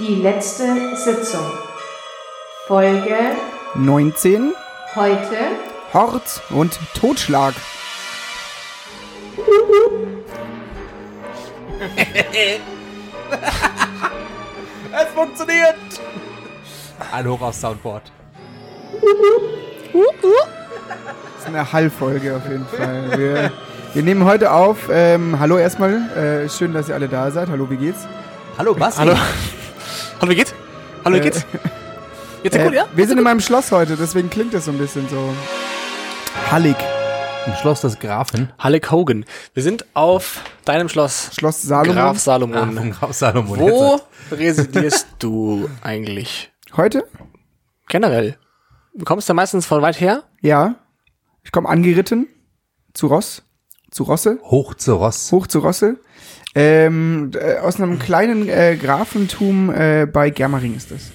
Die letzte Sitzung. Folge 19, heute. Hort und Totschlag. Es funktioniert! Ein Hoch aufs Soundboard. Das ist eine Hallfolge auf jeden Fall. Wir, wir nehmen heute auf. Ähm, hallo erstmal. Äh, schön, dass ihr alle da seid. Hallo, wie geht's? Hallo, Basti. Hallo. Hallo, wie geht's? Hallo, wie Äh, geht's? Jetzt Äh, gut, ja? Wir sind in meinem Schloss heute, deswegen klingt das so ein bisschen so hallig. Im Schloss des Grafen. Halleck Hogan. Wir sind auf deinem Schloss. Schloss Salomon. Graf Salomon. von Graf Salomon. Wo residierst du eigentlich? Heute? Generell. Du kommst ja meistens von weit her. Ja. Ich komme angeritten. Zu Ross. Zu Rosse. Hoch zu Ross. Hoch zu Rosse. Ähm, äh, aus einem kleinen äh, Grafentum äh, bei Germering ist das.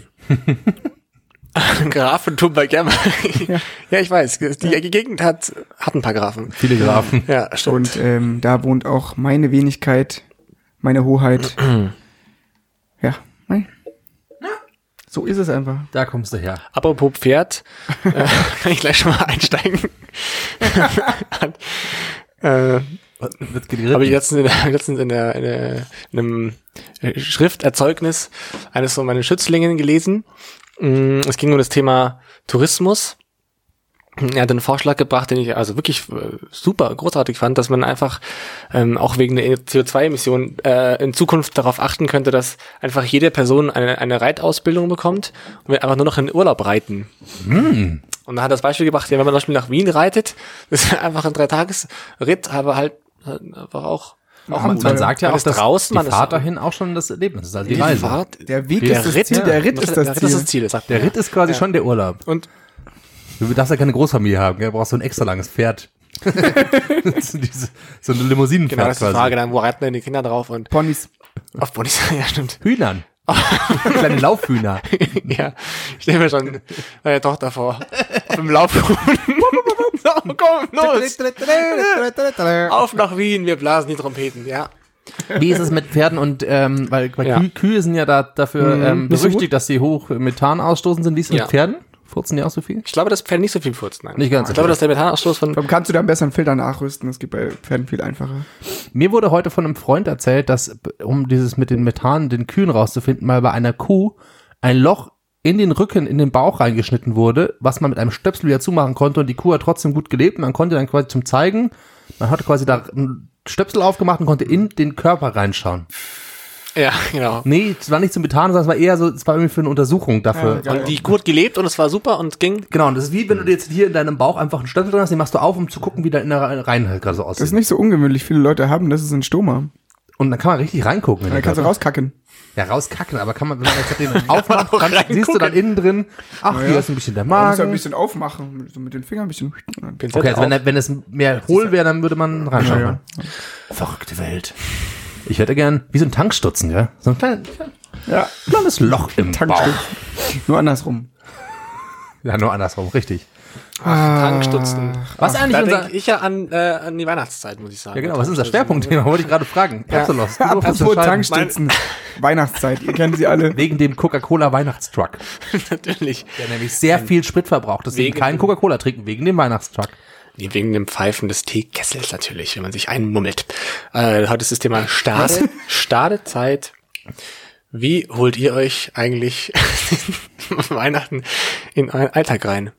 Grafentum bei Germer. Ja. ich weiß. Die Gegend hat, hat ein paar Grafen. Viele Grafen. Ja, stimmt. Und ähm, da wohnt auch meine Wenigkeit, meine Hoheit. ja, nein. So ist es einfach. Da kommst du her. Apropos Pferd, äh, kann ich gleich schon mal einsteigen. äh, Wird geritten. habe ich letztens, in, letztens in, der, in, der, in einem äh, Schrifterzeugnis eines von meinen Schützlingen gelesen. Mm, Es ging um das Thema Tourismus. Er hat einen Vorschlag gebracht, den ich also wirklich äh, super großartig fand, dass man einfach ähm, auch wegen der CO2-Emission äh, in Zukunft darauf achten könnte, dass einfach jede Person eine, eine Reitausbildung bekommt und wir einfach nur noch in Urlaub reiten. Und da hat das Beispiel gebracht, ja, wenn man zum Beispiel nach Wien reitet, das ist einfach ein Dreitages-Ritt, aber halt einfach auch, auch man, man sagt ja auch, dass draußen, die man ist- Fahrt dahin auch schon das Erlebnis ist, also die die Reise. Fahrt, Der Weg der ist das Ritt, Ziel, der Ritt ist das der Ritt ist das Ziel. Ziel, Der. Ritt ist quasi schon der Urlaub. Und Du darfst ja keine Großfamilie haben, gell? du brauchst so ein extra langes Pferd. so, diese, so eine Limousinenpferd genau, das ist die. Frage dann, wo reiten denn die Kinder drauf und Ponys. auf Ponys, ja stimmt. Hühnern. Kleine Laufhühner. ja, ich stelle mir schon meine Tochter vor. Auf dem Laufhuhn. komm, los. Auf nach Wien, wir blasen die Trompeten, ja. Wie ist es mit Pferden und, ähm, weil, weil Ja. Kühe, Kühe sind ja da dafür ähm, berüchtigt, dass sie hoch Methan ausstoßen sind. Wie ist es Ja. mit Pferden? Furzen die auch so viel? Ich glaube, das Pferd nicht so viel furzt, nein. Nicht ganz Ich glaube, dass der Methanausstoß von, Warum kannst du da am besseren Filter nachrüsten? Das geht bei Pferden viel einfacher. Mir wurde heute von einem Freund erzählt, dass, um dieses mit den Methan, den Kühen rauszufinden, mal bei einer Kuh ein Loch in den Rücken, in den Bauch reingeschnitten wurde, was man mit einem Stöpsel wieder zumachen konnte und die Kuh hat trotzdem gut gelebt. Man konnte dann quasi zum Zeigen, man hat quasi da einen Stöpsel aufgemacht und konnte in den Körper reinschauen. ja, genau. Nee, es war nicht zum Methan, sondern es war eher so, es war irgendwie für eine Untersuchung dafür. Ja, Und die Kuh hat gelebt und es war super und ging. Genau, und das ist wie wenn du jetzt hier in deinem Bauch einfach einen Stöpsel drin hast, den machst du auf, um zu gucken, wie der in der Reihen halt gerade so Das ist aussieht. nicht so ungewöhnlich. Viele Leute haben, das ist ein Stoma. Und dann kann man richtig reingucken. in Da den kannst du rauskacken. Ja, rauskacken, aber kann man, wenn man jetzt den aufmacht, auch dann siehst du dann innen drin, ach, hier ist ein bisschen der Man muss ja ein Magen. bisschen aufmachen. mit- So mit den Fingern ein bisschen. Pinzette Okay, also wenn, auf. wenn es mehr hohl wäre, dann würde man reinschauen. Ja, Verrückte Welt. Ich hätte gern, wie so ein Tankstutzen, gell? So ein kleines, Ja, kleines Loch im Bauch. Tankstück. Nur andersrum. Ja, nur andersrum, richtig. Tankstutzen. Was eigentlich Da unser, ich ja an, äh, an die Weihnachtszeit, muss ich sagen. ja genau, was ist unser Schwerpunktthema? Wollte ich gerade fragen. Absolut. Apropos Tankstützen. Weihnachtszeit. Ihr kennt sie alle. Wegen dem Coca-Cola Weihnachtstruck. Natürlich. Der nämlich sehr viel Sprit verbraucht. Deswegen Wegen- kein Coca-Cola trinken, wegen dem Weihnachtstruck. Nee, Wegen dem Pfeifen des Teekessels natürlich, wenn man sich einmummelt. Äh, heute ist das Thema Stade, Stadezeit. Wie holt ihr euch eigentlich Weihnachten in euren Alltag rein?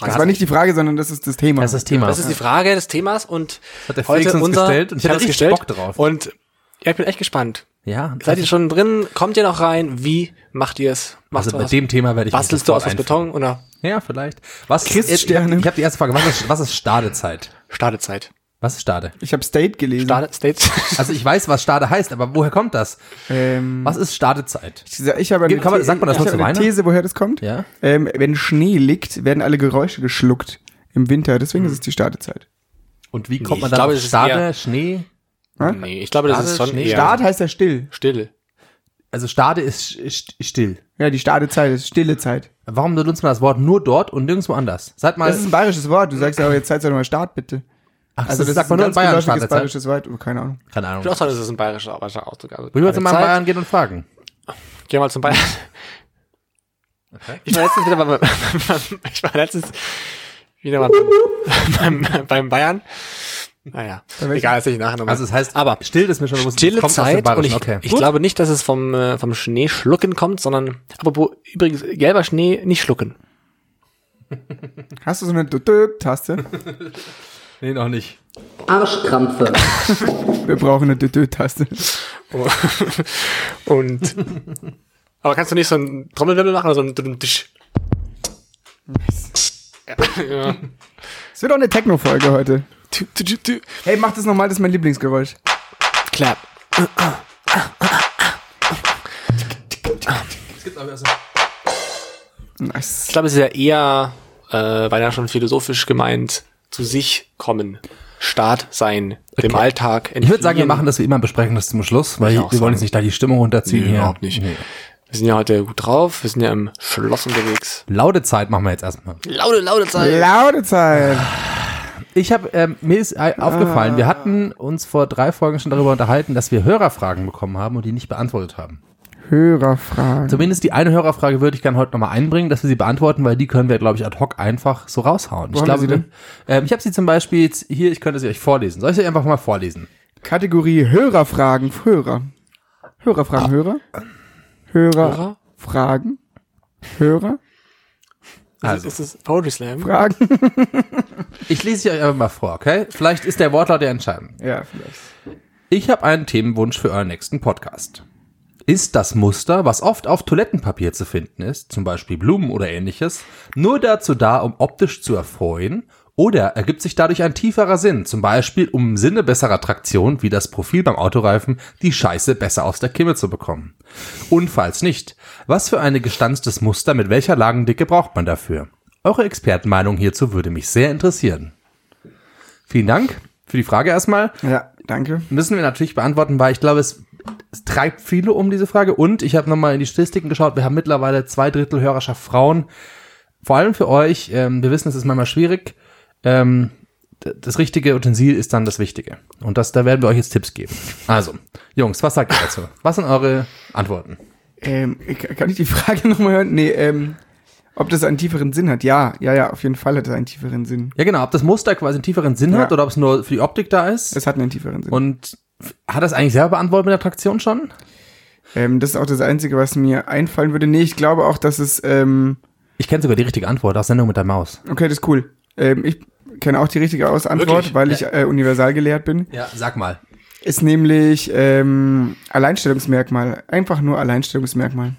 Das war nicht die Frage, sondern das ist das Thema. Das ist das Thema. Das ist die Frage des Themas und Hat der Felix uns gestellt und ich hat richtig gestellt Bock drauf. Und ja, ich bin echt gespannt. ja, Seid ihr schon drin? Kommt ihr noch rein? Wie macht ihr es? Macht also mit dem Thema werde ich Bastelst du aus was Beton oder. Ja, vielleicht. Was Christsterne. Ich habe die erste Frage. Was ist, was ist Stadezeit? Stadezeit? Was ist Stade? Ich habe State gelesen. Stade, States? Also ich weiß, was Stade heißt, aber woher kommt das? Ähm, Was ist Stadezeit? ich, ich habe eine, Kann man- sagt man das ich nur habe zu eine? These, woher das kommt. Ja. Ähm, wenn Schnee liegt, werden alle Geräusche geschluckt im Winter. Deswegen ist es die Startezeit. Und wie kommt Nee, man ich dann glaube, auf Stade, eher- Schnee? nee, ich glaube, das Stade, ist schon Schnee, eher Start heißt ja still. still. Also Stade ist st- still. Ja, die Stadezeit ist stille Zeit. Warum benutzt man das Wort nur dort und nirgendwo anders? Sag mal, Das ist ein bayerisches Wort. Du sagst ja, aber jetzt Zeit doch mal Start, bitte. Ach, Also das, sagt ist man ein nur in ganz Bayern Stadezeit. bayerisches Wort. Oh, keine Ahnung. Keine Ich Ahnung. auch sagen, das ist ein bayerischer, Ausdruck. Also ich jetzt keine mal in. Bayern gehen und fragen? Geh mal zum Bayern. Okay. Ich war letztens wieder beim, ich war letztens wieder mal beim, beim, beim Bayern. Naja, egal, das ich nachher nochmal. Also es heißt, aber still ist mir schon bewusst, stille Zeit und ich, okay. ich Gut. glaube nicht, dass es vom, äh, vom Schnee schlucken kommt, sondern, apropos, übrigens, gelber Schnee nicht schlucken. Hast du so eine Dö-Dö-Taste? nee, noch nicht. Arschkrampfe. Wir brauchen eine Dö-Dö-Taste. Und, aber kannst du nicht so einen Trommelwirbel machen oder so einen Tisch? Ja, ja. Es wird auch eine Techno-Folge heute. Hey, mach das nochmal, das ist mein Lieblingsgeräusch. Clap. Nice. Ich glaube, es ist ja eher, äh, weil ja schon philosophisch gemeint, zu sich kommen, Staat sein, dem Alltag Ich würde sagen, wir entfliehen. machen das wie immer, besprechen das zum Schluss, weil ich wir wollen sagen. jetzt nicht da die Stimmung runterziehen Nee, hier. überhaupt nicht. Nee. Wir sind ja heute gut drauf, wir sind ja im Schloss unterwegs. Laute Zeit machen wir jetzt erstmal. Laute, laute Zeit. Laute Zeit. Ich habe ähm, mir ist aufgefallen, wir hatten uns vor drei Folgen schon darüber unterhalten, dass wir Hörerfragen bekommen haben und die nicht beantwortet haben. Hörerfragen. Zumindest die eine Hörerfrage würde ich gerne heute nochmal einbringen, dass wir sie beantworten, weil die können wir, glaube ich, ad hoc einfach so raushauen. Wo ich glaube, wir sie denn? Ähm, ich habe sie zum Beispiel jetzt hier, ich könnte sie euch vorlesen. Soll ich sie einfach mal vorlesen? Kategorie Hörerfragen. Hörer. Hörerfragen. Hörer. Hörer. Hörer? Fragen. Hörer. Also. Ist es Poetry Slam? Fragen. Ich lese sie euch einfach mal vor, okay? Vielleicht ist der Wortlaut ja entscheidend. ja, vielleicht. Ich habe einen Themenwunsch für euren nächsten Podcast. Ist das Muster, was oft auf Toilettenpapier zu finden ist, zum Beispiel Blumen oder ähnliches, nur dazu da, um optisch zu erfreuen? Oder ergibt sich dadurch ein tieferer Sinn, zum Beispiel um im Sinne besserer Traktion, wie das Profil beim Autoreifen, die Scheiße besser aus der Kimme zu bekommen? Und falls nicht, was für eine gestanztes Muster mit welcher Lagendicke braucht man dafür? Eure Expertenmeinung hierzu würde mich sehr interessieren. Vielen Dank für die Frage erstmal Ja, danke. müssen wir natürlich beantworten, weil ich glaube, es, es treibt viele um diese Frage. Und ich habe nochmal in die Statistiken geschaut. Wir haben mittlerweile zwei Drittel Hörerschaft Frauen. Vor allem für euch. Ähm, wir wissen, es ist manchmal schwierig. Ähm, das richtige Utensil ist dann das Wichtige. Und das, da werden wir euch jetzt Tipps geben. Also, Jungs, was sagt ihr dazu? Was sind eure Antworten? Ähm, kann ich die Frage nochmal hören? Nee, ähm, ob das einen tieferen Sinn hat? Ja, ja, ja, auf jeden Fall hat es einen tieferen Sinn. Ja, genau. Ob das Muster quasi einen tieferen Sinn Ja. hat oder ob es nur für die Optik da ist. Es hat einen tieferen Sinn. Und hat das eigentlich selber beantwortet mit der Traktion schon? ähm, das ist auch das Einzige, was mir einfallen würde. Nee, ich glaube auch, dass es, ähm, Ich kenne sogar die richtige Antwort aus Sendung mit der Maus. okay, das ist cool. Ähm, ich kenne auch die richtige Aus Antwort, Wirklich? weil ich äh, universal gelehrt bin. Ja, sag mal. Ist nämlich ähm, Alleinstellungsmerkmal. Einfach nur Alleinstellungsmerkmal.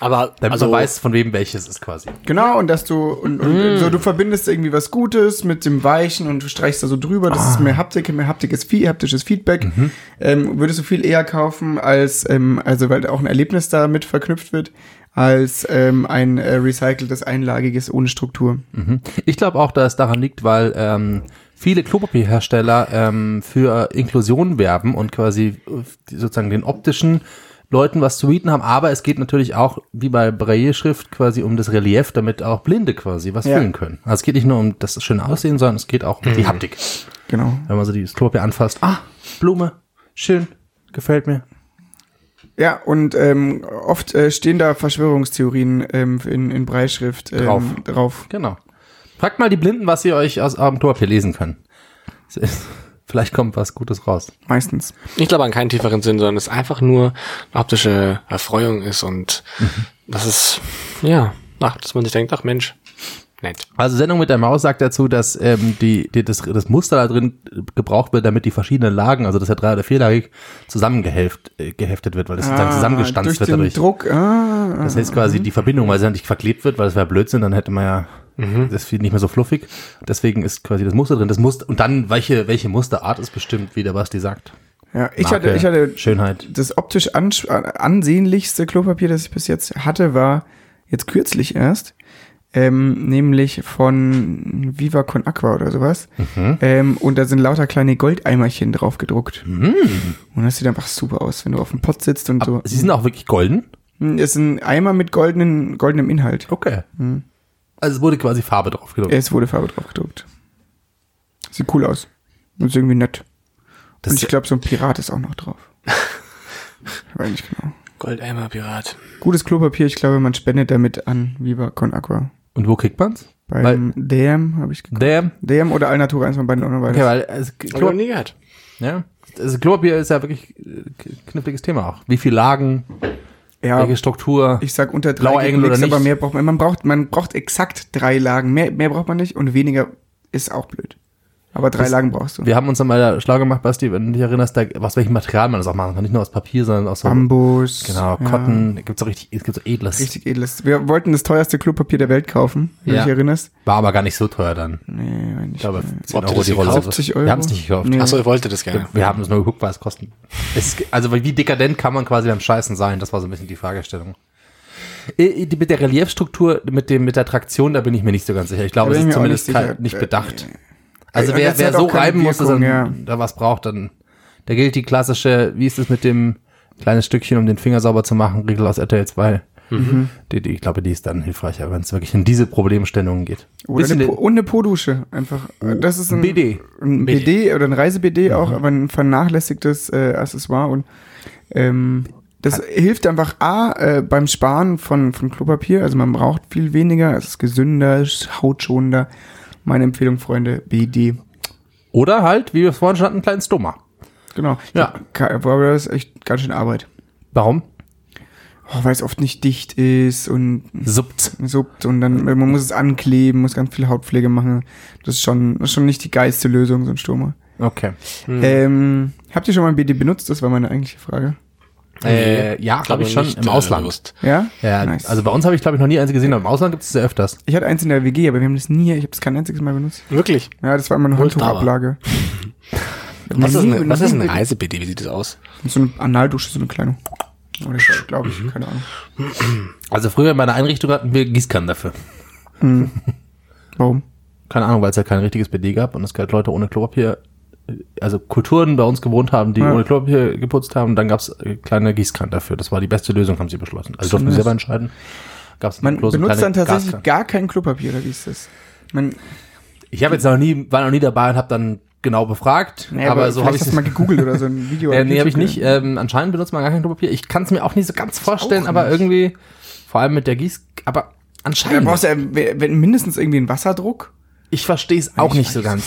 Aber, Damit also, man weiß, von wem welches ist quasi. Genau, und dass du und, und so du verbindest irgendwie was Gutes mit dem Weichen und du streichst da so drüber, das ist mehr Haptik, mehr haptikes, Fe- haptisches Feedback. Ähm, würdest du viel eher kaufen als, ähm, also weil auch ein Erlebnis damit verknüpft wird, als ähm, ein äh, recyceltes, einlagiges ohne Struktur. Mhm. Ich glaube auch, dass es daran liegt, weil ähm, viele Klopapierhersteller ähm, für Inklusion werben und quasi äh, sozusagen den optischen Leuten was zu bieten haben, aber es geht natürlich auch, wie bei Braille-Schrift, quasi um das Relief, damit auch Blinde quasi was Ja. fühlen können. Also es geht nicht nur um das schöne Aussehen, sondern es geht auch um die Haptik. Genau. Wenn man so das Klopapier anfasst, ah, Blume, schön, gefällt mir. Ja, und ähm, oft äh, stehen da Verschwörungstheorien ähm, in, in Breitschrift ähm, Drauf. drauf. Genau. Fragt mal die Blinden, was sie euch aus eurem Klopapier lesen können. Es Vielleicht kommt was Gutes raus. Meistens. ich glaube an keinen tieferen Sinn, sondern es einfach nur eine optische Erfreuung ist und das ist, ja, ach, dass man sich denkt, ach Mensch, nett. Also Sendung mit der Maus sagt dazu, dass ähm, die, die, das, das Muster da drin gebraucht wird, damit die verschiedenen Lagen, also das ist ja drei- oder vierlagig, zusammengeheftet äh, geheftet wird, weil das sozusagen zusammengestanzt durch wird den dadurch. Druck. Ah, Das heißt quasi die Verbindung, weil sie dann nicht verklebt wird, weil das wäre Blödsinn, dann hätte man ja das wird nicht mehr so fluffig. Deswegen ist quasi das Muster drin. Das Muster und dann welche welche Musterart ist bestimmt, wie der Basti sagt. ja, ich Marke, hatte, ich hatte Schönheit. das optisch ans- ansehnlichste Klopapier, das ich bis jetzt hatte, war jetzt kürzlich erst, ähm, nämlich von Viva Con Aqua oder sowas. Mhm. Ähm, und da sind lauter kleine Goldeimerchen drauf gedruckt. Und das sieht einfach super aus, wenn du auf dem Pott sitzt und so. Sie sind auch wirklich golden. Es ist ein Eimer mit goldenen, goldenem Inhalt. Okay. Also es wurde quasi Farbe drauf gedruckt. Es wurde Farbe drauf gedruckt. Sieht cool aus. Und ist irgendwie nett. Das und ich glaube, so ein Pirat ist auch noch drauf. ich weiß nicht genau. Goldeimer Pirat. Gutes Klopapier, ich glaube, man spendet damit an Viva Con Aqua. Und wo kriegt man's? Beim DM habe ich geguckt. Der, DM oder Alnatura, eins von beiden auch noch okay, weiter. weil also, Hab ich noch Klo, nie gehört. ja, also Klopapier ist ja wirklich äh, kniffliges Thema auch. Wie viel Lagen, Ja, welche Struktur? ich sag unter drei Engel oder nicht? aber mehr braucht man. Man braucht, man braucht exakt drei Lagen. Mehr, mehr braucht man nicht und weniger ist auch blöd. Aber drei Das- Lagen brauchst du. Wir haben uns dann mal schlau gemacht, Basti, wenn du dich erinnerst, da, aus welchem Material man das auch machen kann. Nicht nur aus Papier, sondern aus so, Bambus. genau, ja, Cotton, gibt's auch richtig, es gibt so edles. Richtig edles. Wir wollten das teuerste Klopapier der Welt kaufen, wenn Ja. du dich erinnerst. War aber gar nicht so teuer dann. Nee, eigentlich Ich glaube, nicht. 10 Habt ihr Euro das die Rolle. gekauft? 50 Euro? Wir haben es nicht gekauft. Nee. Achso, ihr wolltet das gerne. Wir haben es nur geguckt, was es kosten. Es, also wie dekadent kann man quasi beim Scheißen sein? Das war so ein bisschen die Fragestellung. Äh, die- Mit der Reliefstruktur, mit dem, mit der Traktion, da bin ich mir nicht so ganz sicher. Ich glaube, es ist ich nicht zumindest kein, sicher. nicht Äh, bedacht. Also wer, wer so reiben muss, dass er ja. da was braucht, dann, da gilt die klassische, wie ist es mit dem kleines Stückchen, um den Finger sauber zu machen, Regel aus RTL 2. Mhm. Die, die, ich glaube, die ist dann hilfreicher, wenn es wirklich in diese Problemstellungen geht. Oder Bisschen eine, Po- und eine Po-Dusche. Einfach. Das ist ein BD. Ein BD, oder ein Reise-BD auch, aber ein vernachlässigtes äh, Accessoire und ähm, das hilft einfach A, äh, beim Sparen von, von Klopapier, also man braucht viel weniger, es ist gesünder, ist hautschonender. Meine Empfehlung, Freunde, BD. Oder halt, wie wir vorhin schon hatten, einen kleinen Stoma. Genau. Ja. Aber das ist echt ganz schön Arbeit. Warum? Oh, weil es oft nicht dicht ist und Suppt. suppt und dann, man muss es ankleben, muss ganz viel Hautpflege machen. Das ist schon, das ist schon nicht die geilste Lösung, so ein Stoma. Okay. Ähm, habt ihr schon mal ein BD benutzt? Das war meine eigentliche Frage. Äh, ja, glaube ich schon nicht, im äh, Ausland. bewusst. Ja? Ja, Nice. also bei uns habe ich glaube ich noch nie eins gesehen, aber im Ausland gibt es sehr öfters. Ich hatte eins in der WG, aber wir haben das nie, ich habe das kein einziges Mal benutzt. Wirklich? Ja, das war immer eine. Handtuchablage. Was ist, eine, was ist eine Reise-BD? Wie sieht das aus? So eine Analdusche, so eine kleine. Oder ich glaube ich, keine Ahnung. Also früher in meiner Einrichtung hatten wir Gießkannen dafür. Warum? Keine Ahnung, weil es ja kein richtiges BD gab und es gab Leute ohne Klopapier, äh, also Kulturen bei uns gewohnt haben, die Ja. ohne Klopapier geputzt haben. Dann gab es kleine Gießkannen dafür. Das war die beste Lösung, haben sie beschlossen. Also durften nice. selber entscheiden. Gab's Man benutzt dann tatsächlich Gaskannen. gar kein Klopapier, oder wie ist das? Man, Ich habe jetzt noch nie, war noch nie dabei und habe dann genau befragt, nee, aber so habe ich du mal gegoogelt oder so ein Video. Äh, nee, habe ich nicht. Ähm, anscheinend benutzt man gar kein Klopapier. Ich kann es mir auch nicht so ganz vorstellen, aber irgendwie, vor allem mit der Gieß, aber Da anscheinend. brauchst du ja mindestens irgendwie einen Wasserdruck. Ich verstehe es auch Ich nicht so ganz.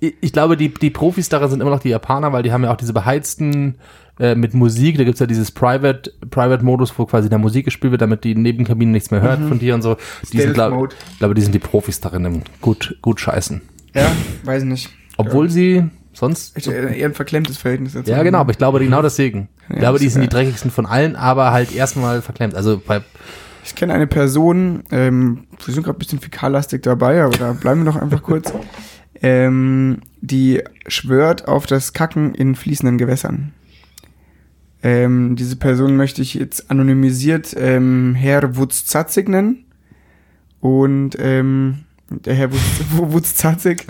Ich, ich glaube, die, die Profis daran sind immer noch die Japaner, weil die haben ja auch diese beheizten äh, mit Musik. Da gibt's ja dieses Private, Private-Modus, wo quasi der Musik gespielt wird, damit die Nebenkabine nichts mehr hört von dir und so. Die sind, glaube Stealth-Mode. glaube, die sind die Profis darin im gut, gut scheißen. Ja, weiß nicht. Obwohl sie sonst. Ich, äh, eher ein verklemmtes Verhältnis dazu. Ja, genau, aber ich glaube genau deswegen. Ich Ja, glaube, die sind die ja. dreckigsten von allen, aber halt erstmal verklemmt. Also bei Ich kenne eine Person, ähm, wir sind gerade ein bisschen fäkallastig dabei, aber da bleiben wir noch einfach kurz, ähm, die schwört auf das Kacken in fließenden Gewässern. Ähm, diese Person möchte ich jetzt anonymisiert ähm, Herr Wutzzatzig nennen. Und ähm, der Herr Wutz- Wutzzatzig,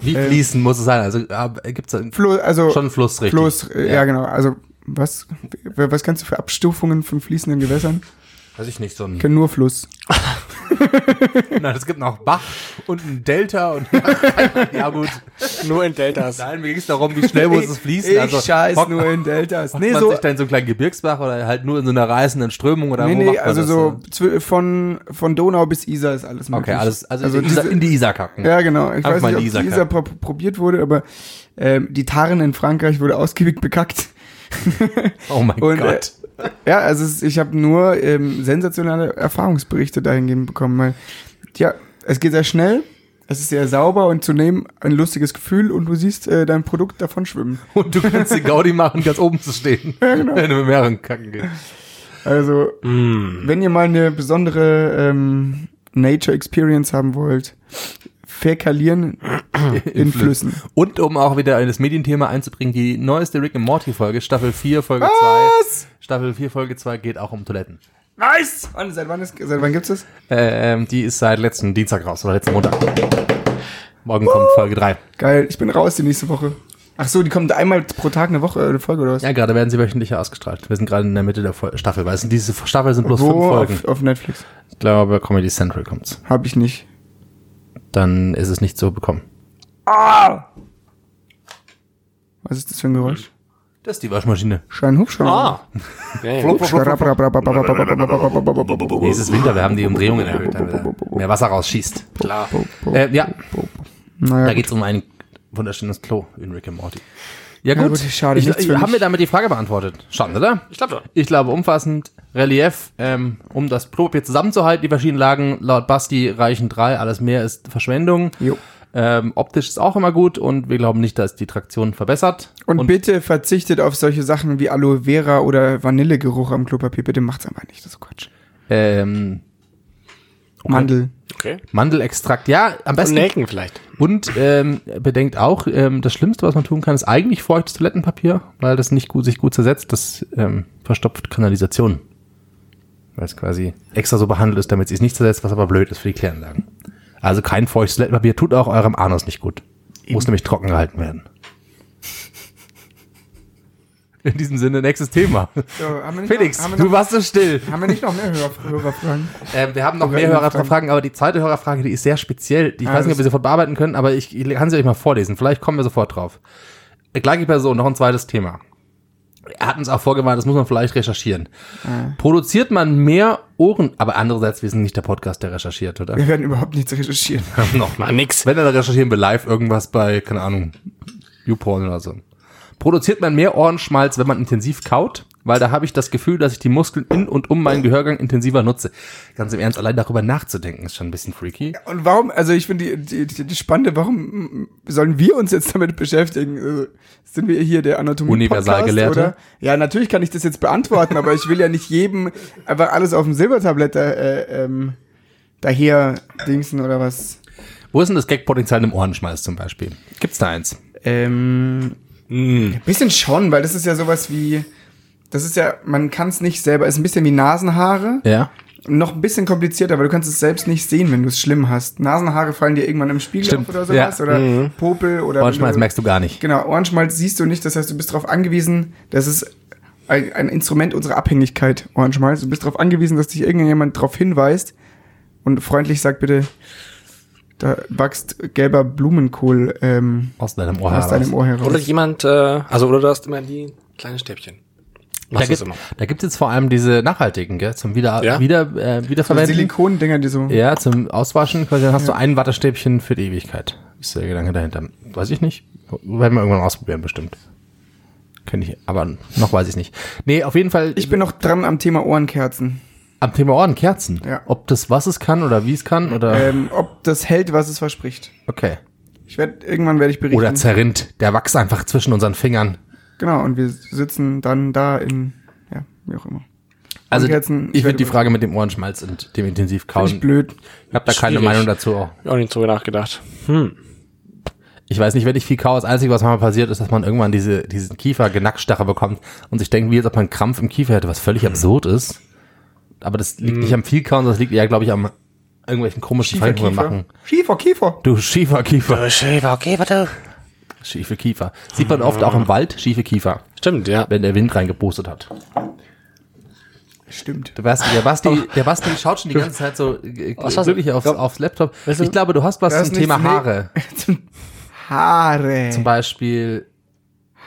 Wie Ähm, fließen muss es sein? Also äh, gibt es Flo, also schon einen Fluss richtig? Fluss, äh, ja. genau, also was, was kannst du für Abstufungen von fließenden Gewässern? Weiß ich nicht, so ein. Ich kenn nur Fluss. Nein, es gibt noch Bach und ein Delta und ja gut. Nur in Deltas. Nein, mir ging es darum, wie schnell muss es fließen. Ich also scheiß hockt- nur in Deltas. Nee, man so, sich da in so einen kleinen Gebirgsbach oder halt nur in so einer reißenden Strömung oder nee, wo nee, macht man also das so zw- von, von Donau bis Isar ist alles möglich. Okay, alles, also, also in, die Isar, diese- in die Isar kacken. Ja, genau. Ich Einfach weiß mal nicht, ob in die Isar die Isar pro probiert wurde, aber ähm, die Tarn in Frankreich wurde ausgiebig bekackt. Oh mein Und, Gott. Äh, ja, also ich habe nur ähm, sensationelle Erfahrungsberichte dahingehend bekommen, weil ja, es geht sehr schnell, es ist sehr sauber und zunehmem ein lustiges Gefühl und du siehst äh, dein Produkt davon schwimmen. Und du kannst den Gaudi machen, ganz oben zu stehen. genau. Wenn du mit mehreren kacken gehst. Also Mm. Wenn ihr mal eine besondere ähm, Nature Experience haben wollt, fäkalieren in Flüssen. Und um auch wieder in das Medienthema einzubringen, die neueste Rick and Morty Folge, Staffel 4, Folge 2. Was? Staffel 4, Folge 2 geht auch um Toiletten. Nice! Wann, seit wann, ist, seit wann gibt's das? Ähm, die ist seit letzten Dienstag raus oder letzten Montag. Morgen kommt Folge 3. Geil, ich bin raus die nächste Woche. Ach so, die kommt einmal pro Tag eine Woche, eine Folge oder was? Ja, gerade werden sie wöchentlich ausgestrahlt. Wir sind gerade in der Mitte der Staffel, weil es sind diese Staffel sind bloß fünf Wo? Folgen. Auf, auf Netflix. Ich glaube, Comedy Central kommt's. Hab ich nicht. Dann ist es nicht so bekommen. Ah! Was ist das für ein Geräusch? Das ist die Waschmaschine. Schein Hubschrauber. Ah. Ja, ja. Nee, es ist Winter, wir haben die Umdrehungen erhöht, damit da mehr Wasser rausschießt. Klar. Äh, ja, Naja, da geht's um ein wunderschönes Klo in Rick and Morty. Ja gut, gut, schade, ich, nichts für haben wir damit die Frage beantwortet? Schon, oder? Ich glaube schon. Ich glaube umfassend, Relief, ähm, um das Klopapier zusammenzuhalten, die verschiedenen Lagen, laut Basti reichen drei, alles mehr ist Verschwendung. Jo. Ähm, optisch ist auch immer gut und wir glauben nicht, dass die Traktion verbessert. Und, bitte verzichtet auf solche Sachen wie Aloe Vera oder Vanillegeruch am Klopapier. Bitte macht's einfach nicht, das ist Quatsch. ähm, Mandel. Okay. Mandelextrakt, ja, am Und besten. Nelken vielleicht. Und ähm, bedenkt auch, ähm, das Schlimmste, was man tun kann, ist eigentlich feuchtes Toilettenpapier, weil das nicht gut, sich gut zersetzt. Das ähm, verstopft Kanalisation. Weil es quasi extra so behandelt ist, damit es sich nicht zersetzt, was aber blöd ist für die Kläranlagen. Also kein feuchtes Toilettenpapier tut auch eurem Anus nicht gut. Muss nämlich trocken gehalten werden. In diesem Sinne, nächstes Thema. So, haben wir nicht Felix, noch, haben wir du noch, warst so still. haben wir nicht noch mehr Hörer, Hörerfragen? Ähm, wir haben noch mehr Hörerfragen. Aber die zweite Hörerfrage, die ist sehr speziell. Ich Ah, weiß nicht, ob wir sie sofort bearbeiten können, aber ich, ich kann sie euch mal vorlesen. Vielleicht kommen wir sofort drauf. Äh, Gleiche Person, noch ein zweites Thema. Er hat uns auch vorgewarnt, das muss man vielleicht recherchieren. Ah. Produziert man mehr Ohren, aber andererseits, wir sind nicht der Podcast, der recherchiert, oder? Wir werden überhaupt nichts recherchieren. noch Mal nix. Wenn, dann recherchieren wir live irgendwas bei, keine Ahnung, YouPorn oder so. Produziert man mehr Ohrenschmalz, wenn man intensiv kaut? Weil da habe ich das Gefühl, dass ich die Muskeln in und um meinen Gehörgang intensiver nutze. Ganz im Ernst, allein darüber nachzudenken, ist schon ein bisschen freaky. Und warum, also ich finde die, die, die, spannende, warum sollen wir uns jetzt damit beschäftigen? Also, sind wir hier der anatomie Universalgelehrte? oder? Ja, natürlich kann ich das jetzt beantworten, aber ich will ja nicht jedem einfach alles auf dem Silbertablett äh, ähm, daher dingsen oder was. Wo ist denn das Gagpotenzial im Ohrenschmalz zum Beispiel? Gibt's da eins? Ähm, Mm. bisschen schon, weil das ist ja sowas wie, das ist ja, man kann es nicht selber, ist ein bisschen wie Nasenhaare. Ja. Noch ein bisschen komplizierter, weil du kannst es selbst nicht sehen, wenn du es schlimm hast. Nasenhaare fallen dir irgendwann im Spiegel Stimmt, auf oder sowas. ja. Oder Popel oder. Ohrenschmalz du- merkst du gar nicht. Genau, Ohrenschmalz siehst du nicht, das heißt, du bist darauf angewiesen, das ist ein, ein Instrument unserer Abhängigkeit, Ohrenschmalz. Du bist darauf angewiesen, dass dich irgendjemand darauf hinweist und freundlich sagt, bitte, da wächst gelber Blumenkohl ähm, Aus deinem Ohr aus deinem Ohr heraus. Oder jemand, äh, also oder du hast immer die kleinen Stäbchen. Da Machst gibt da gibt's jetzt vor allem diese nachhaltigen, gell, zum wieder, Ja. wieder, äh, wiederverwenden. Silikon-Dinger, die so. Ja, zum Auswaschen, quasi, dann hast du ein Wattestäbchen für die Ewigkeit. Ist der Gedanke dahinter. Weiß ich nicht. Werden wir irgendwann ausprobieren, bestimmt. Kenn ich, aber noch weiß ich nicht. Nee, auf jeden Fall. Ich bin noch dran am Thema Ohrenkerzen. Am Thema Ohrenkerzen. Ja. Ob das was es kann oder wie es kann oder. Ähm, ob das hält, was es verspricht. okay. Ich werde irgendwann werde ich berichten. Oder zerrinnt. Der wächst einfach zwischen unseren Fingern. genau, und wir sitzen dann da in, ja, wie auch immer. Also, Ohrenkerzen, ich finde die Frage mit dem Ohrenschmalz und dem Finde Intensivkauen. ich blöd. Ich habe da keine Schwierig. Meinung dazu. Auch. Auch nicht drüber nachgedacht. Hm. Ich weiß nicht, wenn ich viel kau, das Einzige, was manchmal passiert, ist, dass man irgendwann diese, diesen Kiefer-Genackstache bekommt und sich denkt, wie als ob man einen Krampf im Kiefer hätte, was völlig absurd ist. Aber das liegt nicht am viel kauen, das liegt eher, glaube ich, am irgendwelchen komischen Schiefer, Kiefer. machen. Schiefer, Kiefer. Du schiefer Kiefer. Schäfer, okay, warte. Schiefe Kiefer. Sieht man oft auch im Wald, schiefe Kiefer, Stimmt, ja. wenn der Wind reingepustet hat. Stimmt. Der Basti, der Basti, der Basti schaut schon die ganze Zeit so äh, Was hast wirklich du? aufs, aufs Laptop. Weißt du- Ich glaube, du hast was Das zum ist Thema nichts-. Haare. Zum Haare. Zum Beispiel,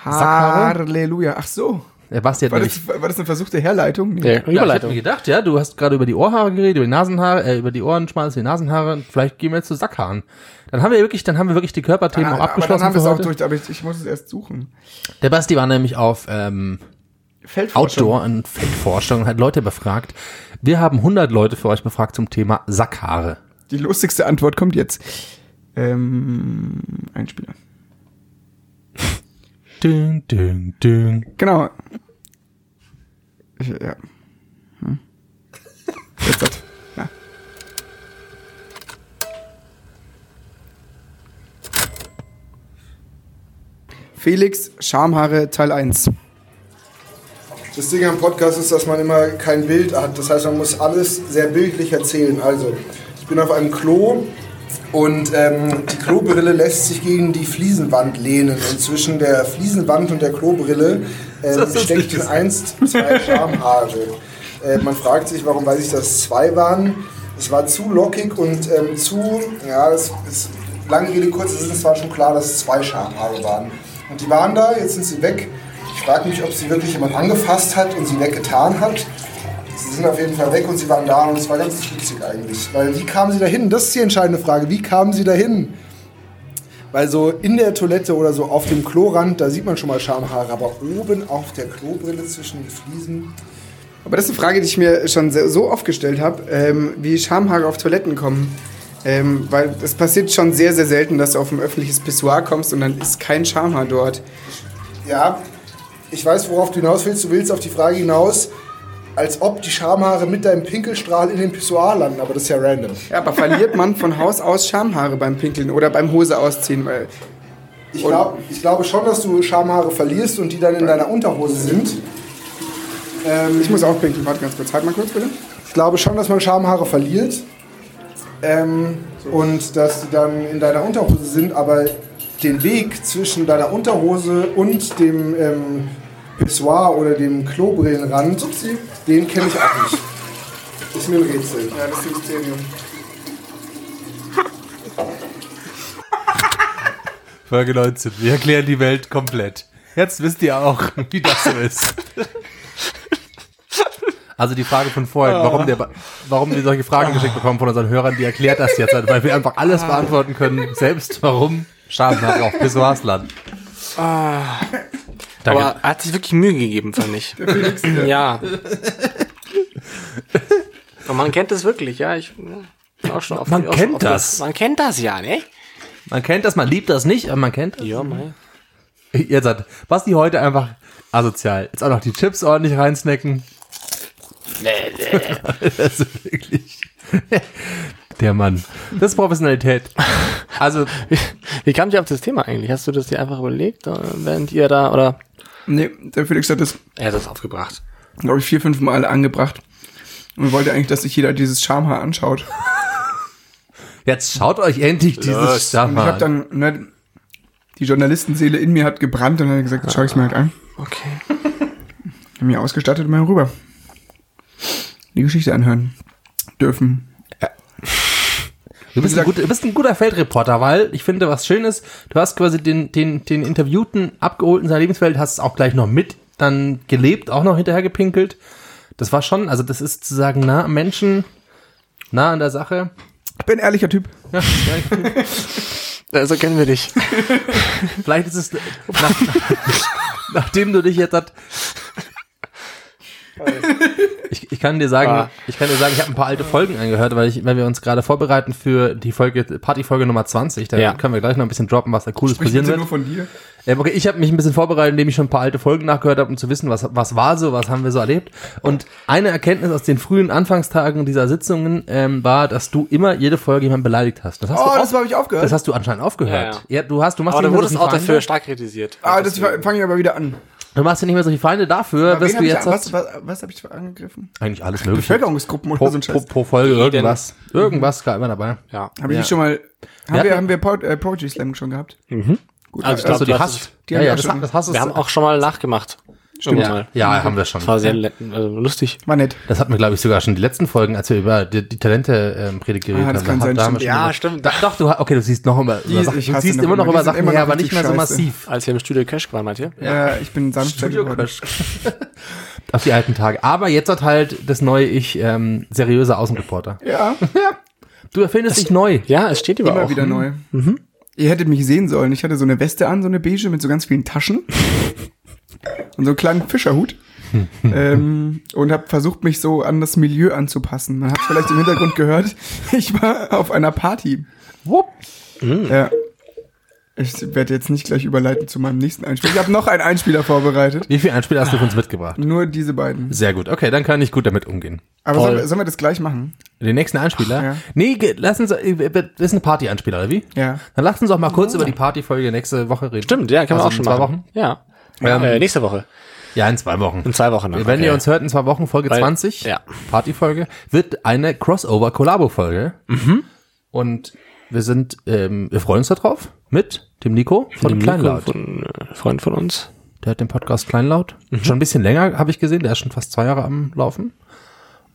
Sackhaare? Halleluja. Ach so. Basti hat War nämlich das, war das eine versuchte Herleitung? Nee. Ja, Ja, ich hab Überleitung. mir gedacht, ja, du hast gerade über die Ohrhaare geredet, über die Nasenhaare, äh, über die Ohrenschmalz, die Nasenhaare. Vielleicht gehen wir jetzt zu Sackhaaren. Dann haben wir wirklich, dann haben wir wirklich die Körperthemen auch Ah, aber dann abgeschlossen haben wir für es auch durch, aber ich, ich muss es erst suchen. Der Basti war nämlich auf ähm, Feldforschung. Outdoor und Feldforschung und hat Leute befragt. Wir haben 100 Leute für euch befragt zum Thema Sackhaare. Die lustigste Antwort kommt jetzt. Ähm, Einspieler. Ding, ding, ding. Genau. Ich, ja. Hm. Jetzt hat. Ja. Felix, Schamhaare Teil 1. Das Ding am Podcast ist, dass man immer kein Bild hat. Das heißt, man muss alles sehr bildlich erzählen. Also, ich bin auf einem Klo und ähm, die Klobrille lässt sich gegen die Fliesenwand lehnen. Und zwischen der Fliesenwand und der Klobrille ähm, steckten einst zwei Schamhaare. Äh, man fragt sich, warum weiß ich, dass es zwei waren. Es war zu lockig und ähm, zu, ja, es ist lange Rede, kurz, es ist zwar schon klar, dass es zwei Schamhaare waren. Und die waren da, jetzt sind sie weg. Ich frage mich, ob sie wirklich jemand angefasst hat und sie weggetan hat. Sie sind auf jeden Fall weg und sie waren da und es war ganz witzig eigentlich. Weil wie kamen sie dahin? Das ist die entscheidende Frage. Wie kamen sie dahin? Weil so in der Toilette oder so auf dem Klorand, da sieht man schon mal Schamhaare, aber oben auf der Klobrille zwischen den Fliesen. Aber das ist eine Frage, die ich mir schon so oft gestellt habe, ähm, wie Schamhaare auf Toiletten kommen. Ähm, weil es passiert schon sehr, sehr selten, dass du auf ein öffentliches Pissoir kommst und dann ist kein Schamhaar dort. Ja, ich weiß, worauf du hinaus willst. Du willst auf die Frage hinaus, als ob die Schamhaare mit deinem Pinkelstrahl in den Pissoir landen, aber das ist ja random. Ja, aber verliert man von Haus aus Schamhaare beim Pinkeln oder beim Hose ausziehen? Weil Ich, glaub, ich glaube schon, dass du Schamhaare verlierst und die dann in deiner Unterhose sind. Ähm, ich muss auch pinkeln. Warte ganz kurz. Halt mal kurz bitte. Ich glaube schon, dass man Schamhaare verliert ähm, und dass die dann in deiner Unterhose sind, aber den Weg zwischen deiner Unterhose und dem ähm, Pissoir oder dem Klobrillenrand, den kenne ich auch nicht. Ist mir ein Rätsel. Ja, das ist ein Mysterium. Folge 19. Wir erklären die Welt komplett. Jetzt wisst ihr auch, wie das so ist. Also die Frage von vorhin, warum, der, warum wir solche Fragen geschickt bekommen von unseren Hörern, die erklärt das jetzt, weil wir einfach alles beantworten können, selbst warum Schamhaare auf Pissoirs landen. Danke. Aber er hat sich wirklich Mühe gegeben, fand ich. ja. Und man kennt das wirklich, ja. Ich bin auch schon auf Man auch kennt auf das. Man kennt das ja, ne? Man kennt das, man liebt das nicht, aber man kennt das. Ja, mei. Jetzt hat Basti heute einfach asozial. Jetzt auch noch die Chips ordentlich reinsnacken. das ist wirklich. Der Mann. Das ist Professionalität. Also, Wie kam ich auf das Thema eigentlich? Hast du das dir einfach überlegt, äh, während ihr da, oder? Nee, der Felix hat das, Er hat das aufgebracht. glaube ich, vier, fünf Mal angebracht. Und wollte eigentlich, dass sich jeder dieses Schamhaar anschaut. jetzt schaut euch endlich dieses Und ich Stamm habe an. dann, ne, die Journalistenseele in mir hat gebrannt und dann ich gesagt, jetzt schau ich's mir halt an. Okay. Hab mir ausgestattet und mal rüber. Die Geschichte anhören dürfen. Du bist, ein guter, du bist ein guter Feldreporter, weil ich finde, was schön ist, du hast quasi den, den, den Interviewten abgeholt in seiner Lebenswelt, hast es auch gleich noch mit dann gelebt, auch noch hinterher gepinkelt. Das war schon, also das ist zu sagen, nah am Menschen, nah an der Sache. Ich bin ein ehrlicher Typ. Ja, So Also kennen wir dich. vielleicht ist es, nach, nachdem du dich jetzt hat, ich, ich kann dir sagen, Ah. ich kann dir sagen, ich habe ein paar alte Folgen angehört, weil ich, weil wir uns gerade vorbereiten für die Folge Partyfolge Nummer 20. Da Ja. können wir gleich noch ein bisschen droppen, was da cooles Sprich passieren wird. nur von dir. Ähm, okay, ich habe mich ein bisschen vorbereitet, indem ich schon ein paar alte Folgen nachgehört habe, um zu wissen, was, was war so, was haben wir so erlebt. Und eine Erkenntnis aus den frühen Anfangstagen dieser Sitzungen ähm, war, dass du immer jede Folge jemanden beleidigt hast. Das hast Oh, du das habe ich aufgehört. das hast du anscheinend aufgehört. Ja, du hast, du machst Aber du wurdest auch dafür stark kritisiert. ah, das fange ich aber wieder an. Du machst ja nicht mehr so viele Feinde dafür, dass du hab jetzt ich, hast, was, was, was habe ich angegriffen? eigentlich alles mögliche. Bevölkerungsgruppen oder Pro, so ein pro, Scheiß. pro Folge irgendwas. Irgendwas war immer dabei. Ja. Habe ich Ja. die schon mal, haben Wir wir, haben wir Po- äh, Poetry Slam schon gehabt? Gut, Also ich Also glaub, die hast, die ja, haben wir ja, auch das, schon. das hast du. Wir haben auch schon mal nachgemacht. Stimmt. Irgendwann mal. ja, haben wir schon. Das war sehr also lustig. war nett. Das hatten wir, glaube ich, sogar schon die letzten Folgen, als wir über die, die Talente ähm, Predigt geredet Ah, das haben. kann sein, stimmt. Ja, stimmt. Da, doch, du, okay, du siehst noch immer, über Sachen, du siehst immer noch immer. über Sachen immer her, aber nicht mehr so massiv. Als wir im Studio Cash waren, meint ihr? Ja, ich bin sanft geworden. Auf die alten Tage. Aber jetzt hat halt das neue Ich ähm, seriöser Außenreporter. Ja, Du erfindest dich neu. Ja, es steht über immer auch. wieder neu. Ihr hättet mich sehen sollen. Ich hatte so eine Weste an, so eine beige mit so ganz vielen Taschen und so einen kleinen Fischerhut. ähm, und habe versucht, mich so an das Milieu anzupassen. Man hat vielleicht im Hintergrund gehört, ich war auf einer Party. Wupp. Ja. Ich werde jetzt nicht gleich überleiten zu meinem nächsten Einspieler. Ich habe noch einen Einspieler vorbereitet. Wie viel Einspieler hast du für uns mitgebracht? Nur diese beiden. Sehr gut. Okay, dann kann ich gut damit umgehen. Aber sollen wir, sollen wir das gleich machen? Den nächsten Einspieler? Ja. Nee, lass uns, äh, das ist ein Party-Einspieler, oder wie? Ja. Dann lass uns auch mal kurz über die Partyfolge nächste Woche reden. Stimmt, ja, können wir Also auch schon machen. Wochen? Ja. Ähm, äh, nächste Woche. Ja, in zwei Wochen. In zwei Wochen noch. Wenn okay. ihr uns hört in zwei Wochen, Folge Weil- 20, ja. Partyfolge, wird eine Crossover-Kollabo-Folge. Mhm. Und wir sind, ähm, wir freuen uns darauf mit dem Nico von dem Kleinlaut. Nico, von äh, Freund von uns. Der hat den Podcast Kleinlaut. Mhm. Schon ein bisschen länger, habe ich gesehen. Der ist schon fast zwei Jahre am Laufen.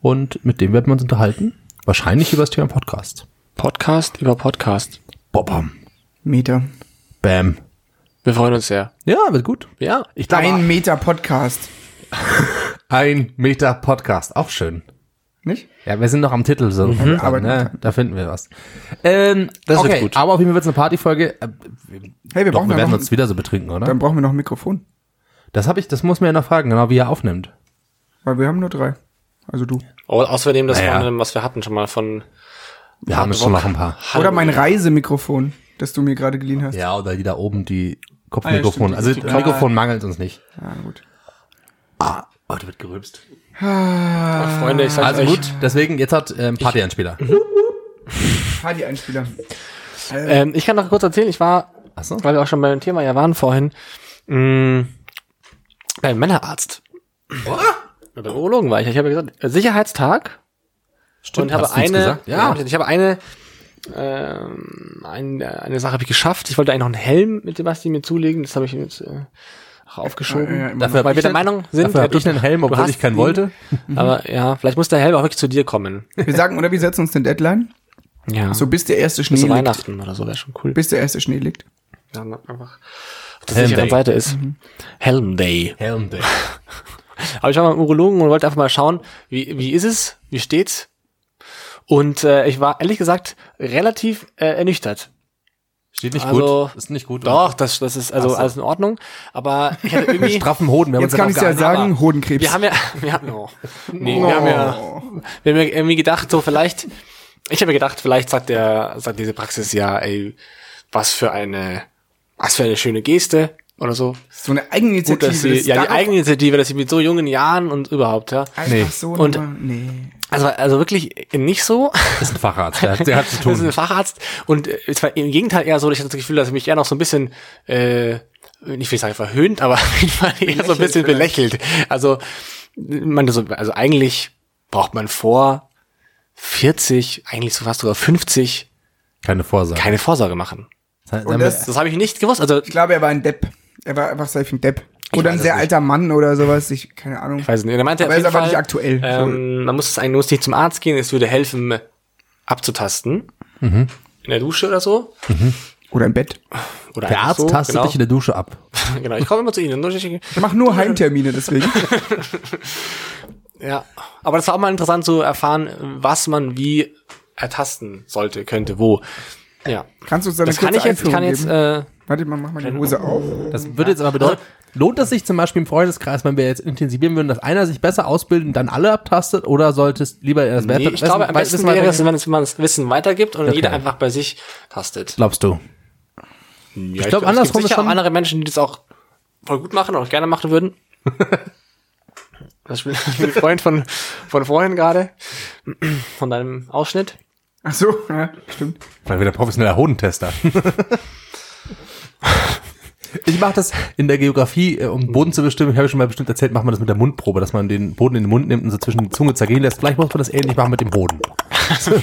Und mit dem werden wir uns unterhalten. Wahrscheinlich über das Thema Podcast. Podcast über Podcast. Bobam. Meter. Bam. Wir freuen uns sehr. Ja, wird gut. Ja. Ich glaube, Ein Meter Podcast. ein Meter Podcast. Auch schön. Nicht? Ja, wir sind noch am Titel so. aber Aber ne, da finden wir was. Ähm, Das wird okay, gut. aber auf jeden Fall wird es eine Partyfolge. Äh, Hey, wir Doch, brauchen wir werden noch, uns wieder so betrinken, oder? dann brauchen wir noch ein Mikrofon. Das habe ich, das muss mir ja noch fragen, genau wie er aufnimmt. Weil wir haben nur drei. Also du. Oh, außerdem das Naja. von dem, was wir hatten schon mal von Wir haben jetzt schon noch ein paar. Oder mein Reisemikrofon, das du mir gerade geliehen hast. Ja, oder die da oben, die Kopfmikrofon. Ah, ja, stimmt, also die- Mikrofon mangelt uns nicht. Ja, gut. Ah, heute wird gerülpst. Freunde, ich sag Also euch, gut, deswegen, jetzt hat ähm, Party-Einspieler. Party-Einspieler. Ähm, ich kann noch kurz erzählen, ich war, Achso. weil wir auch schon beim Thema ja waren vorhin, mh, beim Männerarzt. Beim Urologen war ich. Ich habe gesagt, Sicherheitstag. und habe hast du uns eine, gesagt? ja. ich habe eine, ähm, eine, eine Sache habe ich geschafft. Ich wollte eigentlich noch einen Helm mit Sebastian mir zulegen. Das habe ich jetzt äh, auch aufgeschoben. Ja, ja, Dafür weil wir der Meinung sind, Dafür hab ich einen Helm, obwohl ich keinen ihn, wollte. Aber ja, vielleicht muss der Helm auch wirklich zu dir kommen. Wir sagen, oder wir setzen uns den Deadline. Ja. So bis der erste Schnee zu liegt. Weihnachten oder so wäre schon cool. Bis der erste Schnee liegt. Ja, einfach auf der Helm sicheren. Seite ist. Helm Day. Helm Day. Aber ich war mal im Urologen und wollte einfach mal schauen, wie, wie ist es, wie steht's? Und äh, ich war ehrlich gesagt relativ äh, ernüchtert. Steht nicht Also, gut. Ist nicht gut. Doch, das, das ist also so. alles in Ordnung. Aber ich hatte irgendwie. Straffen Hoden. Wir Jetzt kann ich ja sagen, aber Hodenkrebs. wir haben ja, wir haben, oh, nee, wir haben ja, wir haben ja irgendwie gedacht, so vielleicht, ich habe ja gedacht, vielleicht sagt der, sagt diese Praxis ja, ey, was für eine, was für eine schöne Geste oder so. so eine Gut, Eigeninitiative. dass sie, ja, die Eigeninitiative, dass sie mit so jungen Jahren und überhaupt, ja. Einfach Nee. so Und- nee. Also, also wirklich nicht so. Das ist ein Facharzt. Der hat, der hat zu Das ist tun. ein Facharzt. Und äh, es war im Gegenteil eher so, ich hatte das Gefühl, dass er mich eher noch so ein bisschen, äh, nicht will ich sagen verhöhnt, aber auf jeden Fall eher so ein bisschen belächelt. Also, man, so, also eigentlich braucht man vor 40, eigentlich so fast sogar 50, Keine Vorsage. keine Vorsorge machen. Und das- Das habe ich nicht gewusst. Also, Ich glaube, er war ein Depp. Er war einfach safe ein Depp. Oder ein sehr nicht. alter Mann oder sowas. Ich, keine Ahnung. ich weiß nicht. Er meinte Aber auf ist aber Fall, nicht aktuell. Ähm, man muss es eigentlich muss nicht zum Arzt gehen, es würde helfen, abzutasten. In der Dusche oder so. Oder im Bett. Oder der Arzt so, tastet genau. dich in der Dusche ab. genau, ich komme immer zu Ihnen. Ich mach nur Heimtermine deswegen. Ja, aber das war auch mal interessant zu erfahren, was man wie ertasten sollte, könnte, wo. Ja, Kannst du uns da eine das kann kurze ich jetzt, ich Einführung kann jetzt, geben? äh, Warte mal, mach mal die Hose auf. Das würde jetzt aber bedeuten, lohnt es sich zum Beispiel im Freundeskreis, wenn wir jetzt intensivieren würden, dass einer sich besser ausbildet und dann alle abtastet oder solltest lieber das nee, ich glaube, am besten wäre es, wenn es- man das Wissen weitergibt und Okay. jeder einfach bei sich tastet. Glaubst du? Ja, ich glaub, es andersrum gibt ist sicher schon- auch andere Menschen, die das auch voll gut machen und auch gerne machen würden. Das ist ein Freund von, von vorhin gerade, von deinem Ausschnitt. Ach so, ja, stimmt. Weil wieder professioneller Hodentester. Ich mache das in der Geografie, äh, um Boden zu bestimmen. Ich habe schon mal bestimmt erzählt, macht man das mit der Mundprobe, dass man den Boden in den Mund nimmt und so zwischen die Zunge zergehen lässt. Vielleicht muss man das ähnlich machen mit dem Boden.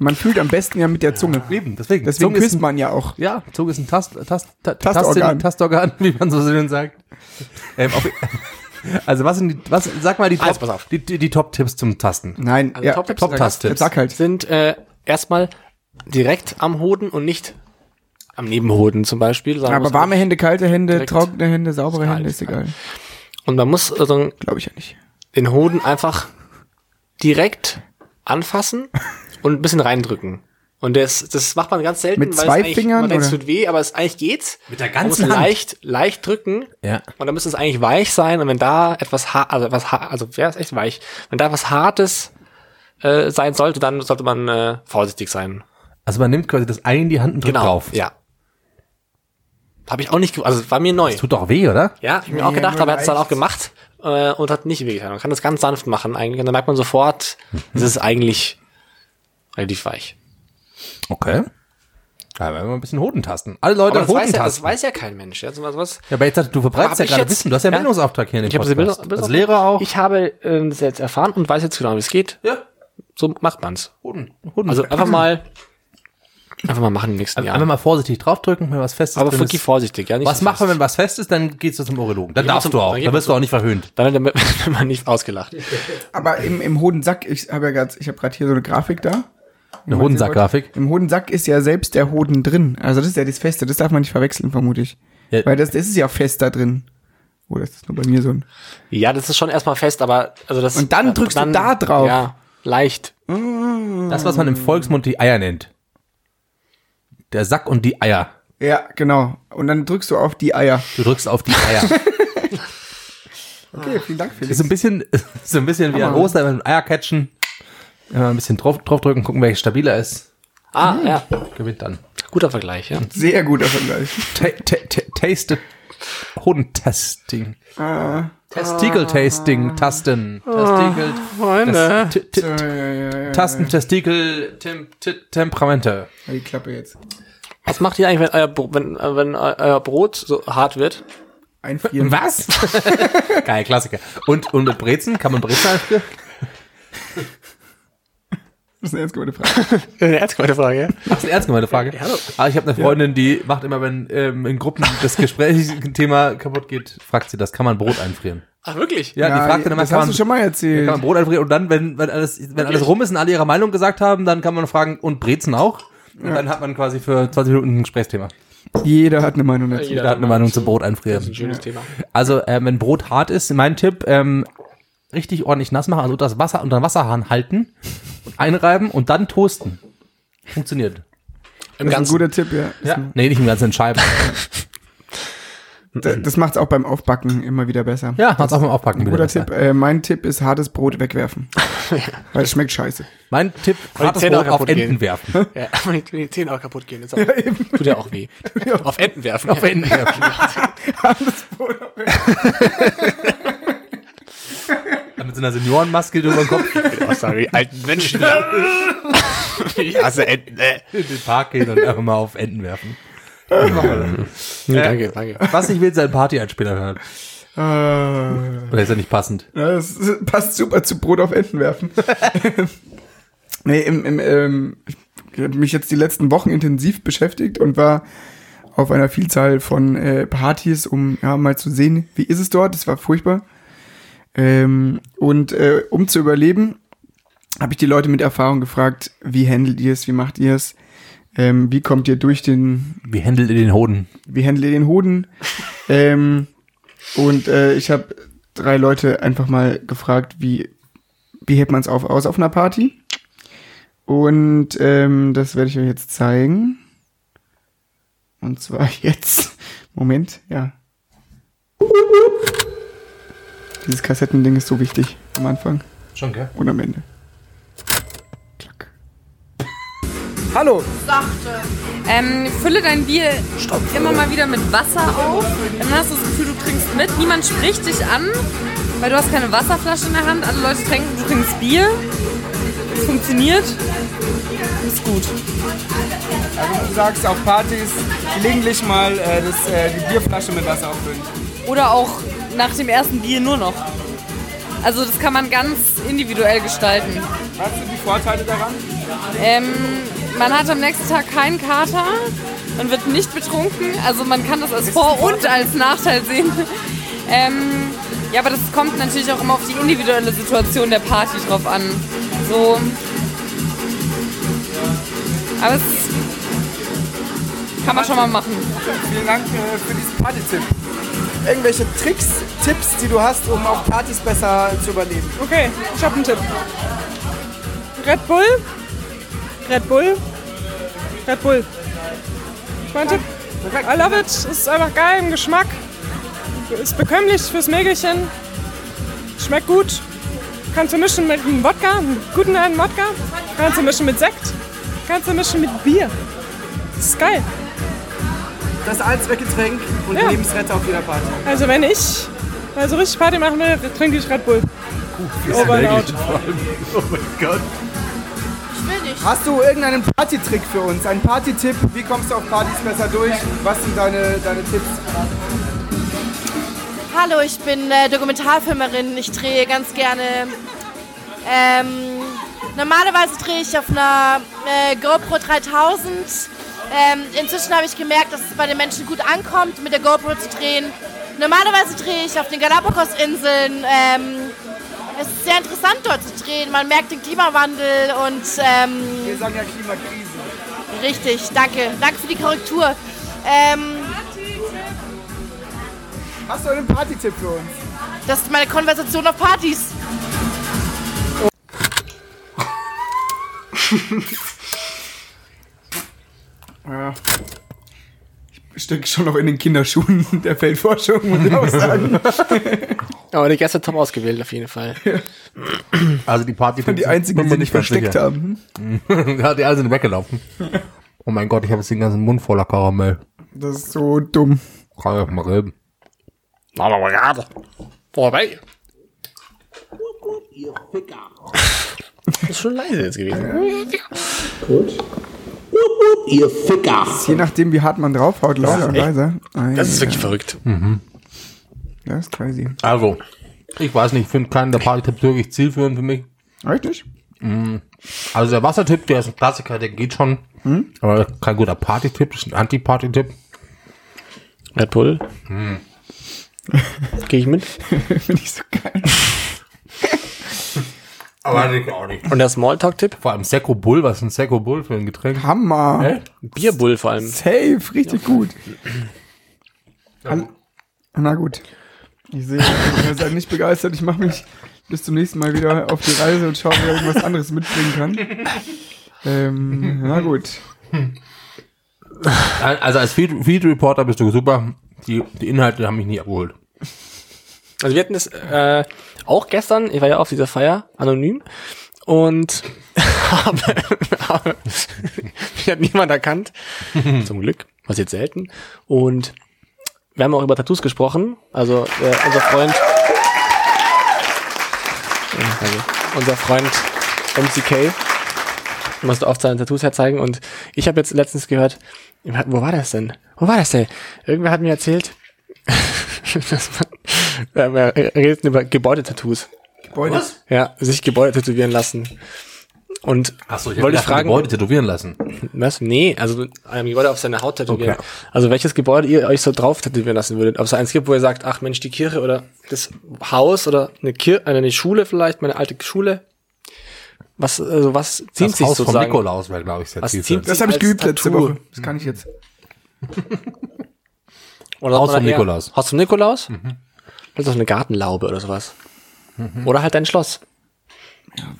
Man fühlt am besten ja mit der Zunge. Eben, deswegen. Deswegen Zunge küsst ein, man ja auch. ja, Zunge ist ein Tast, Tast, Ta- Tastorgan. Tastorgan, wie man so schön sagt. Ähm, auf, also was sind die, was, sag mal die Also, Top, auf. die, die, die Top-Tipps zum Tasten. Nein, Also ja, Top-Tipps Top sind Top-Tipps. Sag halt. Sind äh, erstmal direkt am Hoden und nicht am Nebenhoden zum Beispiel. sagen Aber warme Hände, kalte Hände, trockene Hände, saubere Hände, ist egal. Und man muss also Glaube ich ja nicht. den Hoden einfach direkt anfassen und ein bisschen reindrücken. Und das, das macht man ganz selten, Mit weil zwei es Fingern, man denkt, es tut weh, aber es eigentlich geht's. Mit der Man muss ganzen Hand. leicht, leicht drücken. Ja. Und dann müsste es eigentlich weich sein. Und wenn da etwas hart, also etwas hart, also wäre es echt weich. Wenn da was Hartes äh, sein sollte, dann sollte man äh, vorsichtig sein. Also man nimmt quasi das Ei in die Hand und drückt drauf. Ja. Habe ich auch nicht, also war mir neu. Tut doch weh, oder? Ja, ich hab mir auch gedacht, aber er hat es dann auch gemacht äh, und hat nicht wehgetan. Man kann das ganz sanft machen eigentlich und dann merkt man sofort, es ist eigentlich relativ weich. Okay. Da werden wir ein bisschen Hoden tasten. Alle Leute Aber das weiß, Hoden ja, das weiß ja kein Mensch. Ja, was, Ja, aber jetzt, du verbreitest ja gerade jetzt- Wissen. Du hast ja einen ja? Bildungsauftrag hier in dem ich Podcast. Bilder, Als Lehrer auch. Ich habe äh, das jetzt erfahren und weiß jetzt genau, wie es geht. ja. So macht man's. Hoden. Hoden. Also einfach mal, einfach mal machen im nächsten einfach Jahr. mal vorsichtig draufdrücken, wenn was fest ist. Aber drin wirklich ist. vorsichtig, ja nicht. Was so machen wenn was fest ist, dann gehst du zum Urologen. Dann Ja, darfst zum- du auch. dann Dann wirst du auch nicht verhöhnt. Dann wird man nicht ausgelacht. Aber im, im Hodensack, ich habe ja grad, ich habe gerade hier so eine Grafik da. Eine Hodensack-Grafik. Im Hodensack ist ja selbst der Hoden drin. Also das ist ja das Feste, das darf man nicht verwechseln, vermute ich. Ja. Weil das, das ist ja fest da drin. Oder ist das nur bei mir so ein... Ja, das ist schon erstmal fest, aber also das. Und dann drückst du da drauf. Ja, leicht. Das, was man im Volksmund die Eier nennt. Der Sack und die Eier. Ja, genau. Und dann drückst du auf die Eier. Du drückst auf die Eier. Okay, vielen Dank, Felix. ist ein bisschen, ist so ein bisschen wie an Ostern, wenn wir Eier catchen. Immer ein bisschen drauf, draufdrücken, gucken, welches stabiler ist. Ah, ja. Gewinnt dann. Guter Vergleich, ja. Sehr guter Vergleich. Ta ta ta taste Hodentesting. Testikel-Tasting, Tasten. Testikel. Freunde. T- t- Ja, ja, ja, ja. Tasten, Testikel, Temperamente. Die Klappe jetzt. Was macht ihr eigentlich, wenn euer, wenn, äh, wenn eu- euer Brot so hart wird? Einfrieren. Was? Geil, Klassiker. Und, und mit Brezen? Kann man Brezen einfrieren? Das ist eine ernst gemeinte Frage. Eine ernst gemeinte Frage, ja. Das ist eine ernst gemeinte Frage. hallo. Aber ich habe eine Freundin, die macht immer, wenn ähm, in Gruppen das Gesprächsthema kaputt geht, fragt sie das, kann man Brot einfrieren? Ach, wirklich? Ja, die fragt dann immer, das kann hast man, du schon mal kann erzählt. man Brot einfrieren? Und dann, wenn, wenn, alles, wenn alles rum ist und alle ihre Meinung gesagt haben, dann kann man fragen, und Brezen auch? Und dann hat man quasi für 20 Minuten ein Gesprächsthema. Jeder hat eine Meinung dazu. Jeder hat eine Meinung zum Brot Das ist ein einfrieren. schönes Thema. Also, äh, wenn Brot hart ist, mein Tipp, ähm, richtig ordentlich nass machen, also das Wasser unter den Wasserhahn halten, einreiben und dann toasten. Funktioniert. Im Das ist ein guter Tipp, ja. Ja. Nee, nicht im ganzen Scheiben. Das, das macht's auch beim Aufbacken immer wieder besser. Ja, hat's auch beim Aufpacken wieder Guter besser. Tipp. Äh, mein Tipp ist hartes Brot wegwerfen. Weil es schmeckt scheiße. Mein Tipp, hartes Brot auf kaputt Enten gehen. werfen. Ja, wenn die, Zähne auch kaputt gehen, ist auch, tut ja auch weh. Auf Enten werfen. Auf Enten werfen. Mit so einer Seniorenmaske drüber den Kopf Oh, sorry, alten Menschen. ich hasse Enten. Äh. in den Park gehen und einfach mal auf Enten werfen. Nee, danke, danke. Was ich will, sein Party-Einspieler hören. Äh, Oder ist ja nicht passend? ja, das passt super zu Brot auf Enten werfen. nee, im, im, ähm, ich habe mich jetzt die letzten Wochen intensiv beschäftigt und war auf einer Vielzahl von äh, Partys, um ja mal zu sehen, wie ist es dort. Das war furchtbar. Ähm, und äh, um zu überleben, habe ich die Leute mit Erfahrung gefragt, wie handelt ihr es, wie macht ihr es, ähm, wie kommt ihr durch den, Wie händelt ihr den Hoden? wie handelt ihr den Hoden? ähm, und äh, ich habe drei Leute einfach mal gefragt, wie, wie hält man es auf, aus auf einer Party? Und ähm, das werde ich euch jetzt zeigen. Und zwar jetzt. Moment, ja. Dieses Kassettending ist so wichtig am Anfang Schon, gell? und am Ende. Klack. Hallo, sachte. Ähm, fülle dein Bier immer mal wieder mit Wasser auf. Dann hast du das Gefühl, du trinkst mit. Niemand spricht dich an, weil du hast keine Wasserflasche in der Hand. Alle Leute trinken, du trinkst Bier. Es funktioniert. Ist gut. also du sagst auf Partys gelegentlich mal äh, das, äh, die Bierflasche mit Wasser auffüllen. Oder auch nach dem ersten Bier nur noch. Also das kann man ganz individuell gestalten. Was sind die Vorteile daran? Ähm, man hat am nächsten Tag keinen Kater, man wird nicht betrunken, also man kann das als Vor- und als Nachteil sehen. Ähm, ja, aber das kommt natürlich auch immer auf die individuelle Situation der Party drauf an. So. Aber es kann man schon mal machen. Vielen Dank äh, für diesen Party-Tipp. Irgendwelche Tricks, Tipps, die du hast, um auf Partys besser zu überleben? Okay, ich habe einen Tipp. Red Bull. Red Bull. Red Bull. Ich mein Tipp. I love it. Ist einfach geil im Geschmack. Ist bekömmlich fürs Mägelchen. Schmeckt gut. Kannst du mischen mit einem Wodka, einem guten alten Wodka. Kannst du mischen mit Sekt. Kannst du mischen mit Bier. Das ist geil. Das Allzweckgetränk und Ja. Lebensretter auf jeder Party. Also wenn ich mal so richtig Party machen will, trinke ich Red Bull. Over and out. Hast du irgendeinen Party-Trick für uns? Einen Party-Tipp? Wie kommst du auf Partys besser durch? Was sind deine, deine Tipps? Hallo, ich bin äh, Dokumentarfilmerin. Ich drehe ganz gerne. Ähm, normalerweise drehe ich auf einer äh, GoPro 3000. Ähm, inzwischen habe ich gemerkt, dass es bei den Menschen gut ankommt, mit der GoPro zu drehen. Normalerweise drehe ich auf den Galapagos-Inseln. Ähm, es ist sehr interessant dort zu drehen. Man merkt den Klimawandel und ähm, Wir sagen ja Klimakrise. richtig, danke. Danke für die Korrektur. Ähm, Hast du einen Partytipp für uns? das ist meine Konversation auf Partys. Ja. Ich stecke schon noch in den Kinderschuhen der Feldforschung, muss ich auch sagen. Aber die Gäste top ausgewählt auf jeden Fall. Also die Party Die einzigen, die sie nicht versteckt haben. ja, die alle sind weggelaufen. Oh mein Gott, ich habe jetzt den ganzen Mund voller Karamell. Das ist so dumm. Kann ich mal reden. Aber mal gerade. Vorbei. Das ist schon leise jetzt gewesen. Ihr Ficker. Je nachdem, wie hart man draufhaut, und leiser. Ei, Das ist wirklich verrückt. Das ist crazy. Also, ich weiß nicht, ich finde keinen der Party-Tipps wirklich zielführend für mich. Richtig? Also der Wassertipp, der ist ein Klassiker, der geht schon. Aber kein guter Party-Tipp, das ist ein Anti-Party-Tipp. Red Bull. Gehe ich mit. Finde ich so geil. Aber ich auch nicht. Und der Smalltalk-Tipp? Vor allem Secco Bull, was ist ein Secco Bull für ein Getränk? Hammer. Bierbull vor allem. Safe, richtig gut. An- Na gut. Ich sehe, ihr seid nicht begeistert. Ich mache mich bis zum nächsten Mal wieder auf die Reise und schaue, ob ich irgendwas anderes mitbringen kann. Ähm, na gut. Also als Feed, Feed Reporter bist du super. Die, die Inhalte haben mich nie abgeholt. Also wir hatten es äh, auch gestern, ich war ja auf dieser Feier, anonym, und habe, habe mich hat niemand erkannt, zum Glück, was jetzt selten. Und wir haben auch über Tattoos gesprochen, also äh, unser Freund, danke. unser Freund MCK musste oft seine Tattoos herzeigen und ich habe jetzt letztens gehört, wo war das denn? Wo war das denn? Irgendwer hat mir erzählt, äh, wir reden über Gebäudetattoos. Gebäude. Ja, sich Gebäude tätowieren lassen. Und Achso, ich wollte ich fragen, Gebäude tätowieren lassen. was? Nee, also ein Gebäude auf seine Haut tätowieren. Okay. Also welches Gebäude ihr euch so drauf tätowieren lassen würdet? Ob es eins gibt, wo ihr sagt, ach Mensch, die Kirche oder das Haus oder eine Kirche, eine Schule vielleicht, meine alte Schule. Was, also was ziemt Das sich Haus sozusagen? Nikolaus wäre, glaube ich, sehr Was ziemt Das habe ich geübt letzte Tattoo. Woche. Das kann ich jetzt. Oder Haus vom eher Nikolaus. Haus vom Nikolaus? Das ist doch eine Gartenlaube oder sowas. Oder halt ein Schloss.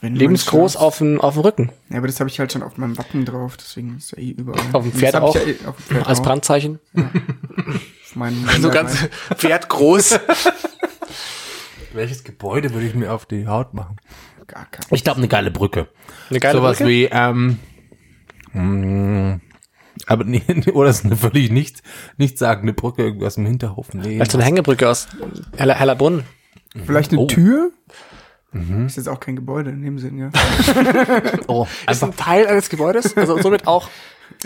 Wenn Lebensgroß auf dem, auf dem Rücken. Ja, aber das habe ich halt schon auf meinem Wappen drauf, deswegen ist ja eh überall. Auf dem Pferd auch? Ja eh, auf dem Pferd Als auch. Brandzeichen. Auf meinem So ganz Pferd groß. Welches Gebäude würde ich mir auf die Haut machen? Gar kein. Ich glaube, eine geile Brücke. Eine geile Sowas Brücke. wie, ähm, mh, aber nee, oder ist eine völlig nicht, nicht sagende Brücke irgendwie aus dem Hinterhof. Nee. Vielleicht so eine Hängebrücke aus Heller, Hellerbrunn. Vielleicht eine Oh. Tür? Mhm. Ist jetzt auch kein Gebäude in dem Sinn, ja. oh, Ist ein Teil eines Gebäudes, also somit auch.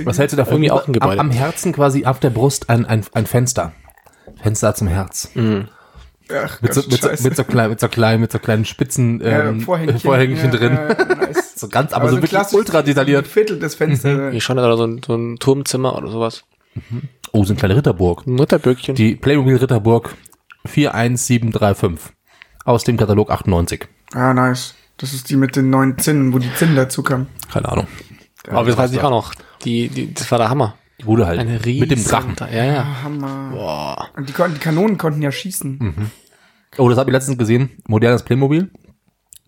was hältst du davon? irgendwie auch ein Gebäude. Am, am Herzen quasi auf der Brust ein, ein, ein Fenster. Fenster zum Herz. Ach, Mit so, mit, so, mit, so klein, mit so kleinen, mit so kleinen Spitzen Ja, ähm, Vorhängchen, Vorhängchen ja, drin. ja, nice. So ganz, aber, so ein wirklich ultra detailliert. Viertel des Fensters. Hier schon oder so ein, so ein Turmzimmer oder sowas. Oh, so eine kleine Ritterburg. Ein Mutterböckchen. Die Playmobil Ritterburg 41735 aus dem Katalog 98. Ah, nice. Das ist die mit den neuen Zinnen, wo die Zinnen dazu kamen. Keine Ahnung. Aber das weiß ich auch noch. Die, die, das war der Hammer. Die Bude halt. Eine riesen, mit dem Drachen. Ja, ja. Hammer. Boah. Und die, konnten, die Kanonen konnten ja schießen. Oh, das habe ich letztens gesehen. Modernes Playmobil.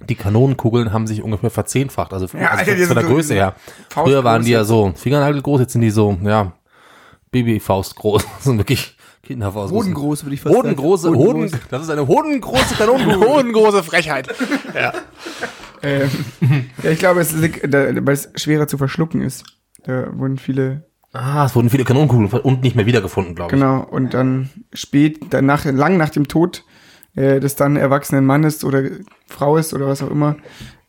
Die Kanonenkugeln haben sich ungefähr verzehnfacht. Also, Ja, also Alter, von der so Größe her. Früher waren die ja so Fingernagelgroß, jetzt sind die so, ja, Babyfaust groß. Das sind wirklich Kinderfaust. Hodengroß, würde ich fast Hodengroße, sagen. Hoden, Hodengroß. das ist eine hodengroße Kanonenkugel. Hohengroße Frechheit. ja. Ähm, ja, ich glaube, es liegt, da, weil es schwerer zu verschlucken ist. Da wurden viele, Ah, es wurden viele Kanonenkugeln und nicht mehr wiedergefunden, glaube ich. genau, und dann spät, danach, lang nach dem Tod äh, des dann erwachsenen Mannes oder Frau ist oder was auch immer,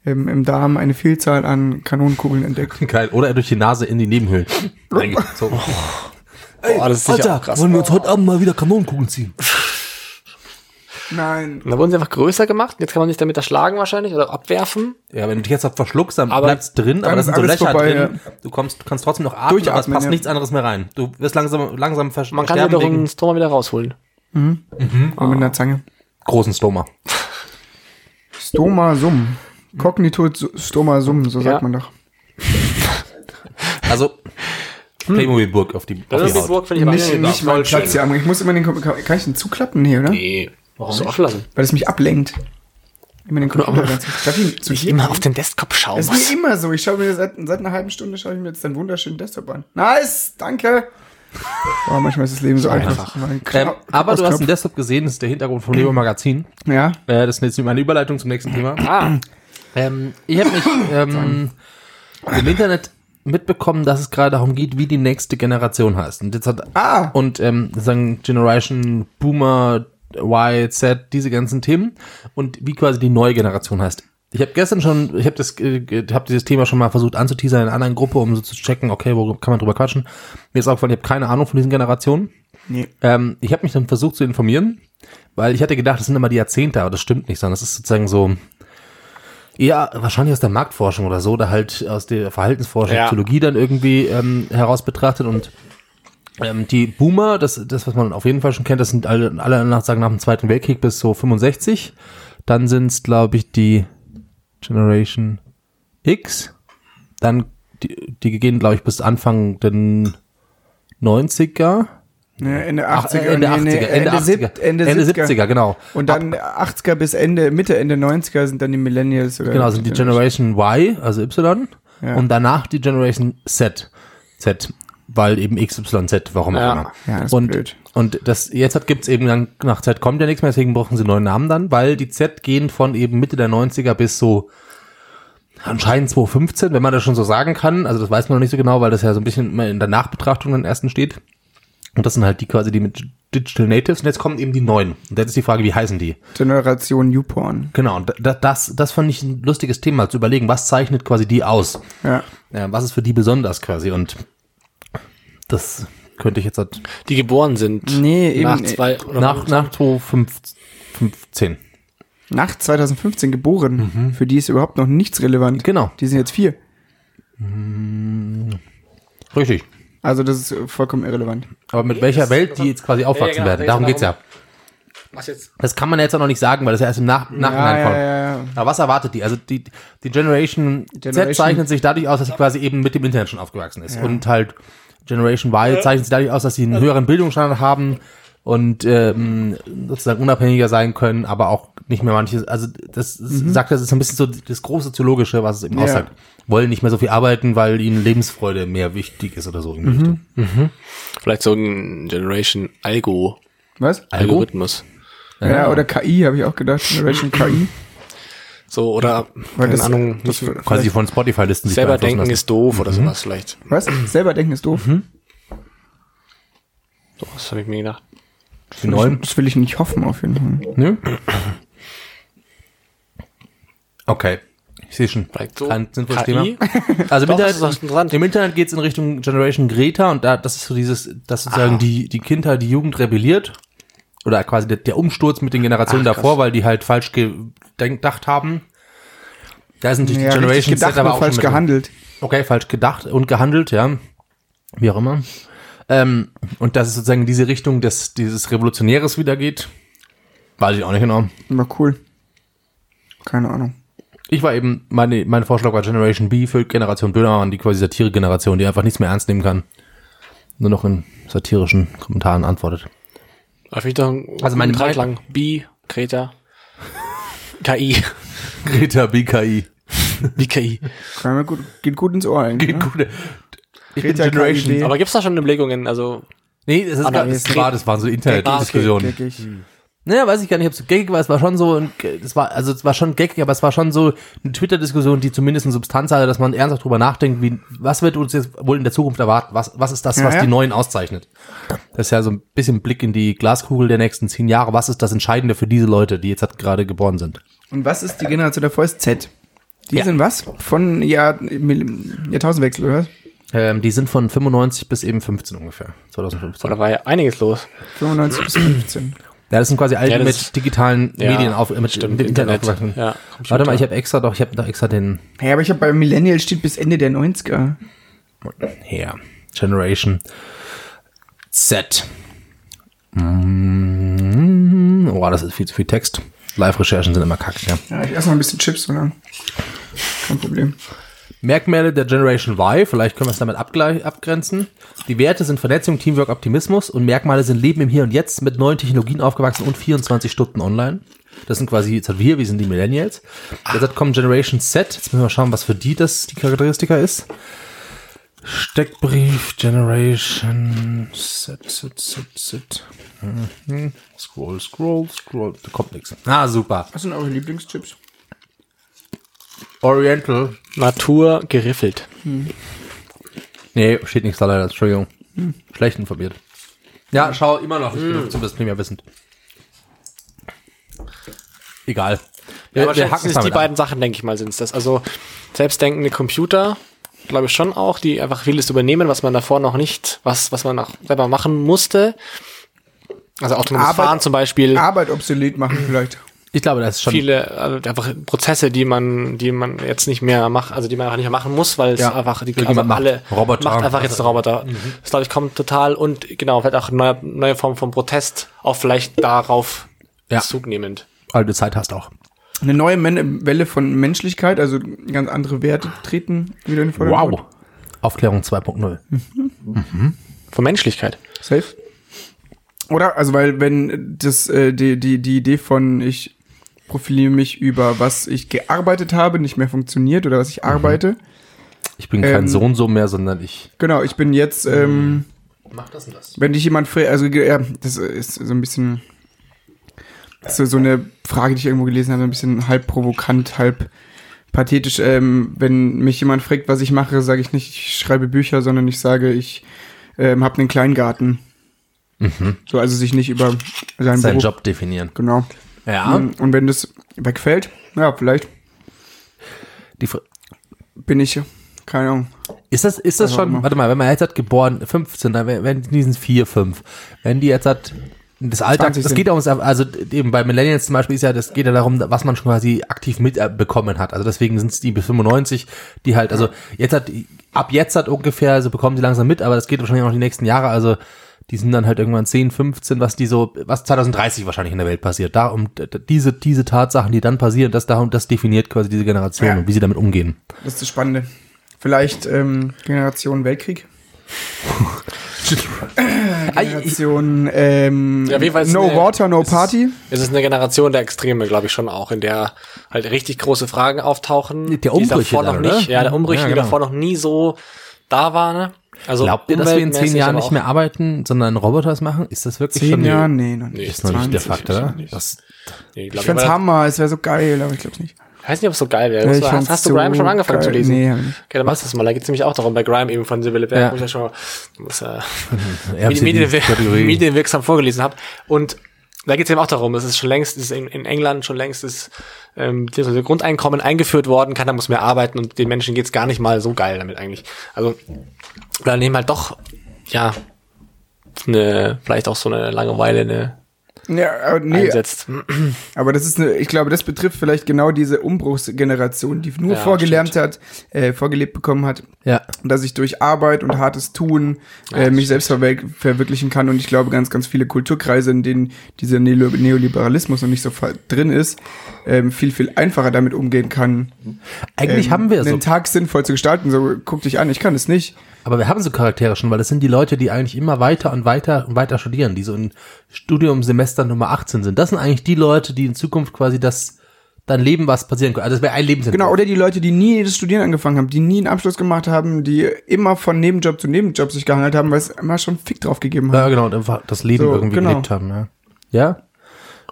ähm, im Darm eine Vielzahl an Kanonenkugeln entdeckt. Geil. Oder er durch die Nase in die Nebenhöhlen. so. Boah, das ist sicher auch krass. wollen wir uns heute Abend mal wieder Kanonenkugeln ziehen? Nein. Und da wurden sie einfach größer gemacht. Jetzt kann man sich damit erschlagen wahrscheinlich oder abwerfen. Ja, wenn du dich jetzt verschluckst, dann Aber bleibt's drin, aber dann das ist sind so Löcher vorbei, drin. Du kommst, kannst trotzdem noch atmen, aber es passt ja. nichts anderes mehr rein. Du wirst langsam, langsam vers Man kann wegen das Tor mal wieder rausholen. Und mit einer Zange. großen Stoma. Stoma Sum. Cognitus Stoma Sum, so sagt Ja. man doch. Also, Playmobil-Burg auf die, auf Das die ist die Haut. Burg, finde ich aber Nicht, nicht mal Platz schön. hier Ich muss immer den Kann ich den zuklappen? Nee, oder? Nee. Warum so lassen? Weil es mich ablenkt. Immer den Computer ganz Darf ich Ich immer auf den Desktop schauen Das ist mir immer so. Ich schaue mir seit, seit einer halben Stunde schaue ich mir jetzt deinen wunderschönen Desktop an. Nice, danke. Oh, manchmal ist das Leben so einfach. Einen Ähm, aber du hast einen Desktop gesehen, das ist der Hintergrund vom Leo Magazin. Ja. Äh, das ist jetzt meine Überleitung zum nächsten Thema. Ah, Ähm, ich habe mich ähm, im Internet mitbekommen, dass es gerade darum geht, wie die nächste Generation heißt. Und jetzt hat Ah. und ähm, sagen Generation Boomer, Y, Z, diese ganzen Themen und wie quasi die neue Generation heißt. Ich habe gestern schon, ich habe das, äh, habe dieses Thema schon mal versucht anzuteasern in einer anderen Gruppe, um so zu checken, okay, wo kann man drüber quatschen. Mir ist aufgefallen, ich habe keine Ahnung von diesen Generationen. Nee. Ähm, ich habe mich dann versucht zu informieren, weil ich hatte gedacht, das sind immer die Jahrzehnte, aber das stimmt nicht, sondern das ist sozusagen so eher wahrscheinlich aus der Marktforschung oder so, oder halt aus der Verhaltensforschung, Ja. Psychologie dann irgendwie ähm, heraus betrachtet und ähm, die Boomer, das, das, was man auf jeden Fall schon kennt, das sind alle, alle nach, sagen nach dem Zweiten Weltkrieg bis so 65. Dann sind es, glaube ich, die Generation X. Dann, die, die gehen, glaube ich, bis Anfang den 90er. Nee, Ende Ach, 80er. Ende nee, 80er, nee, Ende, Ende, 80er, sieb- Ende, Ende 70er. 70er, genau. Und dann 80er bis Ende, Mitte, Ende 90er sind dann die Millennials. Oder Genau, sind die Generation Y, also Y, Ja. und danach die Generation Z. Z, weil eben XYZ, warum Ja. auch immer. Ja, das ist und, blöd. Und das, jetzt hat, gibt's eben dann, nach Z kommt ja nichts mehr, deswegen brauchen sie einen neuen Namen dann, weil die Z gehen von eben Mitte der 90er bis so anscheinend 2015, wenn man das schon so sagen kann. Also das weiß man noch nicht so genau, weil das ja so ein bisschen immer in der Nachbetrachtung dann ersten steht. Und das sind halt die quasi die mit Digital Natives. Und jetzt kommen eben die neuen. Und jetzt ist die Frage, wie heißen die? Generation Newporn. Genau, und da- das, das fand ich ein lustiges Thema, zu überlegen, was zeichnet quasi die aus? Ja. Ja, was ist für die besonders quasi? Und das könnte ich jetzt halt die geboren sind. Nee, eben. Nach zwei, oder nach, nach 2015. Nach 2015 geboren. Für die ist überhaupt noch nichts relevant. Genau. Die sind jetzt vier. Richtig. Also das ist äh, vollkommen irrelevant. Aber mit welcher Welt die jetzt quasi aufwachsen genau, werden, da darum geht's geht's ja. Was jetzt? Das kann man jetzt auch noch nicht sagen, weil das ja erst im Nach Nachhinein ja, kommt. ja, ja. Aber was erwartet die? Also die, die Generation, Generation- Z zeichnet sich dadurch aus, dass sie quasi eben mit dem Internet schon aufgewachsen ist. Und halt Generation Y zeichnet sich dadurch aus, dass sie einen höheren Bildungsstandard haben und ähm, sozusagen unabhängiger sein können, aber auch nicht mehr manches, also das, das sagt, das ist ein bisschen so das große Zoologische, was es eben Ja. aussagt. Wollen nicht mehr so viel arbeiten, weil ihnen Lebensfreude mehr wichtig ist oder so. in die Richtung. Vielleicht so ein Generation Algo. Was? Algorithmus. Ja, oder KI, habe ich auch gedacht. Generation KI. So, oder, Weil keine das- Ahnung, das- Quasi von Spotify-Listen sich selber denken lassen. ist doof oder sowas vielleicht. Was? Selber denken ist doof. So, das habe ich mir gedacht. Die neuen? Das will ich nicht hoffen, auf jeden Fall. Nö. Okay. Ich sehe schon. Vielleicht so. Kein sinnvolles? Thema. Also im Doch, das ist Internet, im Internet geht es in Richtung Generation Greta und da, das ist so dieses, dass sozusagen die, die Kindheit, die Jugend rebelliert. Oder quasi der, der Umsturz mit den Generationen Ach, davor, weil die halt falsch gedacht haben. Da ist natürlich Ja, die Generation gedacht, Z aber auch falsch gehandelt. Okay, falsch gedacht und gehandelt, ja. Wie auch immer. Ähm, und dass es sozusagen in diese Richtung des, dieses Revolutionäres wieder geht. Weiß ich auch nicht genau. War cool. Keine Ahnung. Ich war eben, meine, mein Vorschlag war Generation B für Generation Böhmermann, die quasi Satire-Generation, die einfach nichts mehr ernst nehmen kann. Nur noch in satirischen Kommentaren antwortet. Darf ich doch Also meine Zeit lang. Bi, Greta. KI. Greta BKI. Wie KI. Kann mir gut, geht gut ins Ohr eigentlich. Geht ne? gut. Ich bin Greta Generation. KID. Aber gibt's da schon Überlegungen? Also, Nee, das ist Ah, gar, das ist war, das waren so Internetdiskussionen. Geckig. Naja, weiß ich gar nicht, ob es gaggig war. Es war schon so, ein- es war, also es war schon gaggig, aber es war schon so eine Twitter-Diskussion, die zumindest eine Substanz hatte, dass man ernsthaft drüber nachdenkt, wie, was wird uns jetzt wohl in der Zukunft erwarten? Was, was ist das, Ja, was ja. die Neuen auszeichnet? Das ist ja so ein bisschen Blick in die Glaskugel der nächsten zehn Jahre. Was ist das Entscheidende für diese Leute, die jetzt halt gerade geboren sind? Und was ist die Generation davor? Ist Z. Die Ja. sind was? Von Jahr, Jahrtausendwechsel, oder? was? Ähm, die sind von 95 bis eben 15 ungefähr. 2015. da war ja einiges los. 95 bis 15. Ja, das sind quasi alle, Ja, die mit digitalen Ja, Medien auf, mit stimmt, dem Internet, Internet. aufgewachsen. Ja, Warte mal, ich habe extra doch, ich habe doch extra den Ja, aber ich habe bei Millennial steht bis Ende der 90er. her. Generation Z. Mm, Oh, das ist viel zu viel Text. Live-Recherchen sind immer kacke, ja. Ja, ich esse noch ein bisschen Chips so lang. Kein Problem. Merkmale der Generation Y, vielleicht können wir es damit abgrenzen. Die Werte sind Vernetzung, Teamwork, Optimismus und Merkmale sind Leben im Hier und Jetzt mit neuen Technologien aufgewachsen und 24 Stunden online. Das sind quasi jetzt halt wir, wir sind die Millennials. Jetzt kommt Generation Z. Jetzt müssen wir schauen, was für die das die Charakteristika ist. Steckbrief, Generation Z, Z, Z, Z. Mhm. Scroll, scroll, scroll. Da kommt nichts. Ah, super. Was sind eure Lieblingschips? Oriental. Natur geriffelt. Nee, steht nichts da leider, Entschuldigung. Schlecht informiert. Ja, schau immer noch, ich bin zumindest primär wissend. Egal. Ja, aber wir hacken es die ab. beiden Sachen, denke ich mal, sind es das. Also selbstdenkende Computer, glaube ich schon auch, die einfach vieles übernehmen, was man davor noch nicht, was, was man noch selber machen musste. Also autonomes Arbeit- Fahren zum Beispiel. Arbeit obsolet machen vielleicht. Ich glaube, das ist schon. viele also einfach Prozesse, die man, die man jetzt nicht mehr macht, also die man einfach nicht mehr machen muss, weil es Ja. einfach die Irgendjemand macht alle Roboter. macht einfach jetzt ein Roboter. Das glaube ich kommt total und genau vielleicht auch neue neue Form von Protest auch vielleicht darauf Ja. Zug nehmend. Alte Zeit hast auch. Eine neue Men Welle von Menschlichkeit, also ganz andere Werte treten wieder in den Vordergrund. Wow. Aufklärung 2.0. Von Menschlichkeit. Safe. Oder? Also, weil wenn das, äh, die, die, die Idee von ich profiliere mich über was ich gearbeitet habe, nicht mehr funktioniert oder was ich arbeite. Ich bin kein Ähm, Sohn so mehr, sondern ich. Genau, ich bin jetzt, ähm, Mach das und das. wenn dich jemand fragt, also ja, das ist so ein bisschen das ist so eine Frage, die ich irgendwo gelesen habe, so ein bisschen halb provokant, halb pathetisch. Ähm, wenn mich jemand fragt, was ich mache, sage ich nicht, ich schreibe Bücher, sondern ich sage, ich ähm, habe einen Kleingarten. So, also sich nicht über seinen Seinen Beruf. Job definieren. Genau. Ja. Und, und wenn das wegfällt, ja, vielleicht Die, Fr- bin ich, keine Ahnung. ist das, ist das Also schon, warte mal, wenn man jetzt hat geboren, 15, dann wenn die sind 4, 5. Wenn die jetzt hat, das Alter, 20 das geht ums, also eben bei Millennials zum Beispiel ist ja, das geht ja darum, was man schon quasi aktiv mitbekommen hat. Also deswegen sind es die bis 95, die halt, also jetzt hat, ab jetzt hat ungefähr, also bekommen die langsam mit, aber das geht wahrscheinlich auch die nächsten Jahre, also die sind dann halt irgendwann 10, 15, was die so, was 2030 wahrscheinlich in der Welt passiert. Da um diese, diese Tatsachen, die dann passieren, das da und das definiert quasi diese Generation Ja. und wie sie damit umgehen. Das ist das Spannende. Vielleicht ähm, Generation Weltkrieg. Generation ähm, Ja, ist No eine- Water, No ist- Party. Es ist eine Generation der Extreme, glaube ich schon auch, in der halt richtig große Fragen auftauchen. Der die Umbrüche davor dann, noch nicht, oder? ja, der Umbrüche, Ja, die genau. davor noch nie so da waren. Also Glaubt ihr, dass wir in zehn Jahren nicht mehr arbeiten, sondern Roboter es machen? Ist das wirklich Zehn schon Jahre? Nee, noch Nee, nicht. ist noch nicht der 20 Fakt, oder? nicht. Das, Nee, Ich ich find's Hammer, es wäre so geil, aber ich glaub's nicht. Ich weiß nicht, ob es so geil wäre. Ja, Hast, hast, du so Grime schon angefangen geil. zu lesen? Nee. Okay, dann machst du das mal. Da geht's nämlich auch darum, bei Grime eben von Sibylle Berg, Ja. wo ich ja schon das, äh, medienwirksam vorgelesen habe. Und da geht es eben auch darum, es ist schon längst, es ist in, in England schon längst das, ähm, das Grundeinkommen eingeführt worden, keiner muss mehr arbeiten und den Menschen geht's gar nicht mal so geil damit eigentlich. Also da nehmen halt doch, ja, eine, vielleicht auch so eine Langeweile eine Ja, aber nee, einsetzt. aber das ist eine, ich glaube, das betrifft vielleicht genau diese Umbruchsgeneration, die nur Ja, vorgelernt hat, äh, vorgelebt bekommen hat, ja. dass ich durch Arbeit und hartes Tun äh, mich selbst verwirk verwirklichen kann. Und ich glaube, ganz, ganz viele Kulturkreise, in denen dieser Neo Neoliberalismus noch nicht so drin ist, ähm, viel, viel einfacher damit umgehen kann. Eigentlich ähm, haben wir so, einen Tag sinnvoll zu gestalten. So, guck dich an, ich kann es nicht. aber wir haben so Charaktere schon, weil das sind die Leute, die eigentlich immer weiter und weiter und weiter studieren, die so in Studiumsemester Nummer 18 sind. Das sind eigentlich die Leute, die in Zukunft quasi das dein Leben was passieren könnte. Also das wäre ein Lebensentwurf. Genau, oder die Leute, die nie das Studieren angefangen haben, die nie einen Abschluss gemacht haben, die immer von Nebenjob zu Nebenjob sich gehangelt haben, weil es immer schon Fick drauf gegeben Ja, hat. genau, und einfach das Leben So, irgendwie genau. gelebt haben, ja. Ja?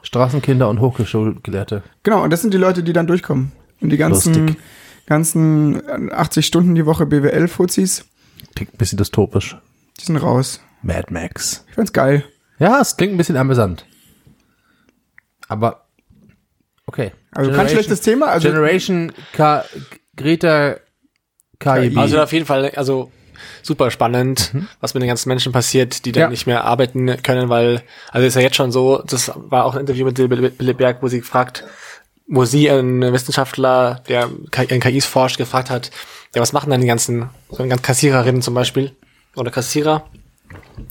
Straßenkinder und Hochschulgelehrte. Genau, und das sind die Leute, die dann durchkommen. Und die ganzen, Lustig. ganzen 80 Stunden die Woche BWL-Fuzis, Klingt ein bisschen dystopisch. die sind raus. Mad Max. Ich find's geil. Ja, es klingt ein bisschen amüsant. Aber, okay. Also kein schlechtes Thema. Also Generation K Greta KIB. Also auf jeden Fall, also super spannend, was mit den ganzen Menschen passiert, die dann Ja. nicht mehr arbeiten können, weil, also ist ja jetzt schon so, das war auch ein Interview mit Sibylle Berg, wo sie gefragt, wo sie einen Wissenschaftler, der in KIs forscht, gefragt hat, ja, was machen dann die ganzen, so ganzen Kassiererinnen zum Beispiel, oder Kassierer,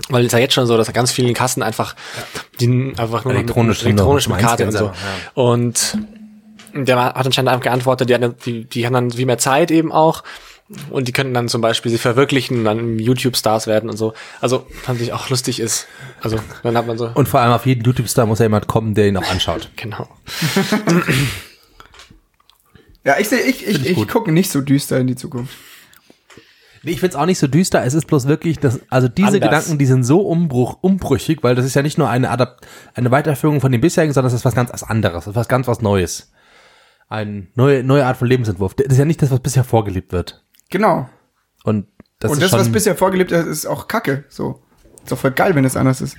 Weil es ja jetzt schon so, dass ganz vielen Kassen einfach, die einfach nur Elektronisch elektronisch mit Karte und so. ja. Und der hat anscheinend einfach geantwortet, die, die, die haben dann viel mehr Zeit eben auch. Und die könnten dann zum Beispiel sich verwirklichen und dann YouTube-Stars werden und so. Also, fand ich auch lustig ist. Also, dann hat man so, Und vor allem auf jeden YouTube-Star muss ja jemand kommen, der ihn auch anschaut. genau. Ja, ich, seh- ich, ich, ich gucke nicht so düster in die Zukunft. Nee, ich find's auch nicht so düster. Es ist bloß wirklich, dass, also diese Anders. Gedanken, die sind so umbruch, umbrüchig, weil das ist ja nicht nur eine Adapt eine Weiterführung von dem bisherigen, sondern das ist was ganz was anderes, das ist was ganz was Neues. Eine neue, neue Art von Lebensentwurf. Das ist ja nicht das, was bisher vorgelebt wird. Genau. Und das Und das, was bisher vorgelebt ist, ist auch Kacke. So. Ist doch voll geil, wenn es anders ist.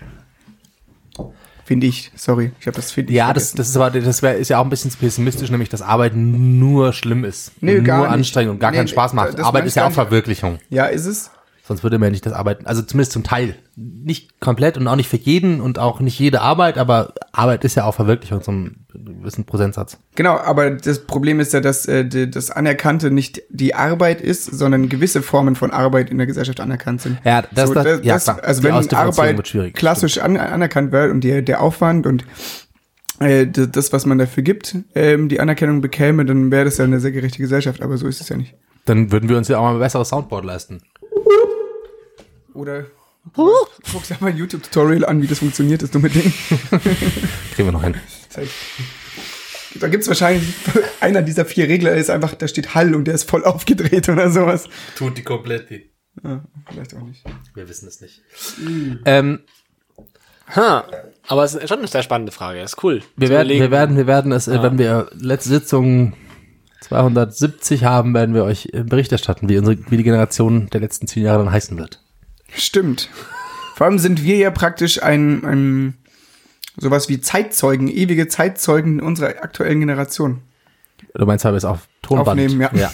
Finde ich. Sorry, ich habe das finde ich ja, das, vergessen. das ist aber, das wär, ist ja auch ein bisschen pessimistisch, nämlich dass Arbeiten nur schlimm ist. Nee, nur anstrengend und gar Nee, keinen Spaß macht. Arbeit ist ja auch. Verwirklichung. Ja, ist es. Sonst würde man ja nicht das Arbeiten, also zumindest zum Teil. Nicht komplett und auch nicht für jeden und auch nicht jede Arbeit, aber Arbeit ist ja auch Verwirklichung zum gewissen Prozentsatz. Genau, aber das Problem ist ja, dass äh, die, das Anerkannte nicht die Arbeit ist, sondern gewisse Formen von Arbeit in der Gesellschaft anerkannt sind. Ja, das- das- ja, klar. also Die wenn Arbeit klassisch an, anerkannt wird und die, der Aufwand und äh, das, was man dafür gibt, ähm, die Anerkennung bekäme, dann wäre das ja eine sehr gerechte Gesellschaft, aber so ist es ja nicht. Dann würden wir uns ja auch mal ein besseres Soundboard leisten. Oder guckst dir mal ein YouTube-Tutorial an, wie das funktioniert, das dumme Ding. Kriegen wir noch hin. Da gibt's wahrscheinlich einer dieser vier Regler ist einfach, da steht Hall und der ist voll aufgedreht oder sowas. Tut die komplett. Ja, vielleicht auch nicht. Wir wissen es nicht. Ähm, Ha, aber es ist schon eine sehr spannende Frage. Ist cool. wir, werden, wir werden, wir werden es, äh, wenn wir letzte Sitzung 270 haben, werden wir euch äh, Bericht erstatten, wie unsere, wie die Generation der letzten zehn Jahre dann heißen wird. Stimmt. Vor allem sind wir ja praktisch ein, ein sowas wie Zeitzeugen, ewige Zeitzeugen unserer aktuellen Generation. Du meinst, weil wir es auf Tonband Aufnehmen, ja.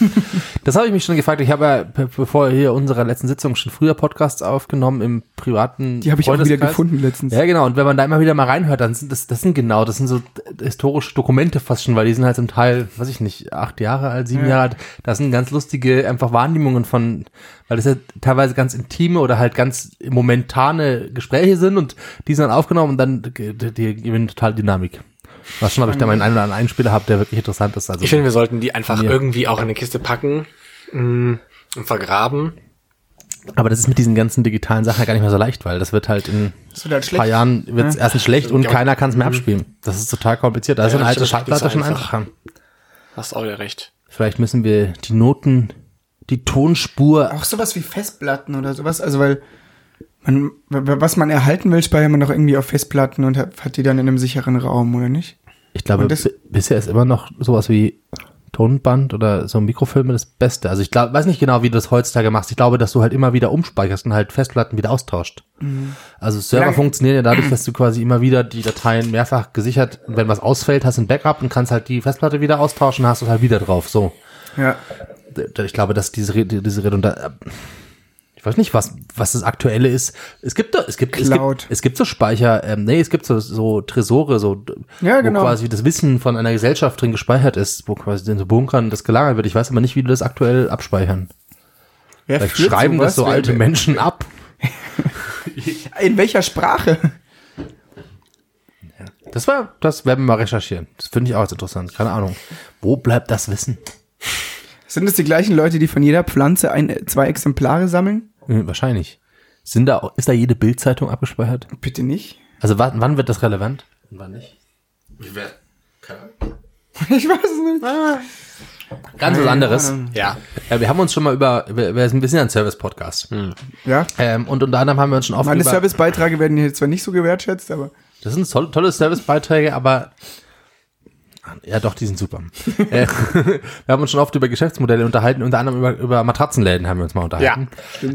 Das habe ich mich schon gefragt. Ich habe ja, be- bevor hier unserer letzten Sitzung schon früher Podcasts aufgenommen im privaten Die habe ich auch wieder gefunden letztens. Ja, genau. Und wenn man da immer wieder mal reinhört, dann sind das, das sind genau, das sind so historische Dokumente fast schon, weil die sind halt zum Teil, weiß ich nicht, acht Jahre alt, sieben Ja. Jahre alt. Das sind ganz lustige einfach Wahrnehmungen von, weil das ja teilweise ganz intime oder halt ganz momentane Gespräche sind und die sind dann aufgenommen und dann die, die gewinnen total Dynamik. Was schon, ob ich da mal einen oder anderen Einspieler habe, der wirklich interessant ist. Also Ich finde, wir sollten die einfach Mir. irgendwie auch in eine Kiste packen mh, und vergraben. Aber das ist mit diesen ganzen digitalen Sachen ja gar nicht mehr so leicht, weil das wird halt in wird halt ein schlecht. paar Jahren wird's Ja. erstens schlecht und Ja, keiner kann es mehr abspielen. Das ist total kompliziert. Da ist Ja, eine alte Schallplatte ist schon einfach. einfacher. Hast auch wieder recht. Vielleicht müssen wir die Noten, die Tonspur. Auch sowas wie Festplatten oder sowas, also weil man, was man erhalten will, speichert man doch irgendwie auf Festplatten und hat, hat die dann in einem sicheren Raum, oder nicht? Ich glaube, bisher ist immer noch sowas wie Tonband oder so Mikrofilme das Beste. Also ich glaube, weiß nicht genau, wie du das heutzutage machst. Ich glaube, dass du halt immer wieder umspeicherst und halt Festplatten wieder austauscht. Also Server Lange- funktionieren ja dadurch, dass du quasi immer wieder die Dateien mehrfach gesichert, wenn was ausfällt, hast du ein Backup und kannst halt die Festplatte wieder austauschen, hast du halt wieder drauf. So. Ja. ich glaube, dass diese, diese Redundanz, weiß nicht, was, was das aktuelle ist. Es gibt, doch- es gibt, es Cloud. gibt, es gibt so Speicher, ähm, nee, es gibt so, so Tresore, so, Ja, genau. wo quasi das Wissen von einer Gesellschaft drin gespeichert ist, wo quasi in so Bunkern das gelagert wird. Ich weiß aber nicht, wie die das aktuell abspeichern. Wer Vielleicht schreiben das so alte wer- Menschen ab. In welcher Sprache? Das war, das werden wir mal recherchieren. Das finde ich auch jetzt interessant. Keine Ahnung. Wo bleibt das Wissen? Sind es die gleichen Leute, die von jeder Pflanze ein, zwei Exemplare sammeln? Hm, wahrscheinlich. Sind da, ist da jede Bildzeitung abgespeichert? Bitte nicht. Also wann, wann wird das relevant? Und wann nicht? Ich weiß es nicht. Ganz was anderes. Ja. Ja, wir haben uns schon mal über, wir, wir sind ein bisschen ein Service-Podcast. Ja. Ähm, und unter anderem haben wir uns schon oft Meine Servicebeiträge werden hier zwar nicht so gewertschätzt, aber das sind tolle, tolle Servicebeiträge, aber ja doch, die sind super. äh, wir haben uns schon oft über Geschäftsmodelle unterhalten, unter anderem über, über Matratzenläden haben wir uns mal unterhalten.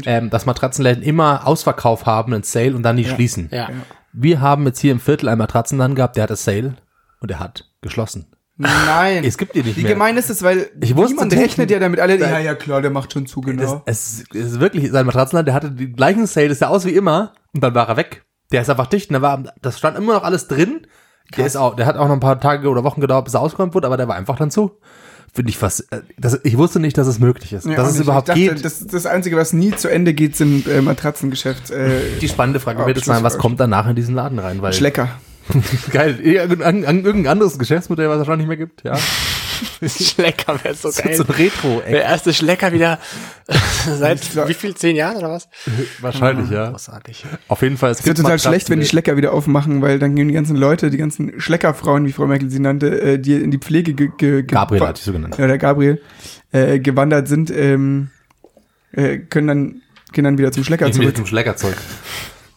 ähm, dass Matratzenläden immer Ausverkauf haben, einen Sale und dann die schließen. Ja. Wir haben jetzt hier im Viertel einen Matratzenladen gehabt, der hatte Sale und er hat geschlossen. nein. Es gibt die nicht Wie mehr. gemein ist es, weil Ich wusste niemand rechnet ja damit alle, ja, ja klar, der macht schon zu, Das, genau. es, es ist wirklich, sein Matratzenladen, der hatte den gleichen Sale, das sah aus wie immer und dann war er weg. Der ist einfach dicht und da war, das stand immer noch alles drin. Der ist auch, der hat auch noch ein paar Tage oder Wochen gedauert, bis er ausgeräumt wurde, aber der war einfach dann zu. Finde ich fast, äh, das, ich wusste nicht, dass es möglich ist. Ja, dass es nicht. überhaupt dachte, geht. Das, das Einzige, was nie zu Ende geht, sind äh, Matratzengeschäft. Äh, die spannende Frage wird jetzt sein, was kommt danach in diesen Laden rein? Weil, Schlecker. geil, irgendein, irgendein anderes Geschäftsmodell, was es schon nicht mehr gibt, ja. Schlecker wäre so So, geil. so Retro, ey. Der erste Schlecker wieder seit glaub- wie viel? Zehn Jahren oder was? Wahrscheinlich, ja. Großartig. Auf jeden Fall, es Es wird gibt total Matratzen, schlecht, wenn die Schlecker wieder aufmachen, weil dann gehen die ganzen Leute, die ganzen Schleckerfrauen, wie Frau Merkel sie nannte, äh, die in die Pflege ge ge Gabriel hat die so genannt. Ja, der Gabriel, äh, gewandert sind, ähm, äh, können dann, können dann wieder zum Schlecker zurück. dem Schlecker zurück.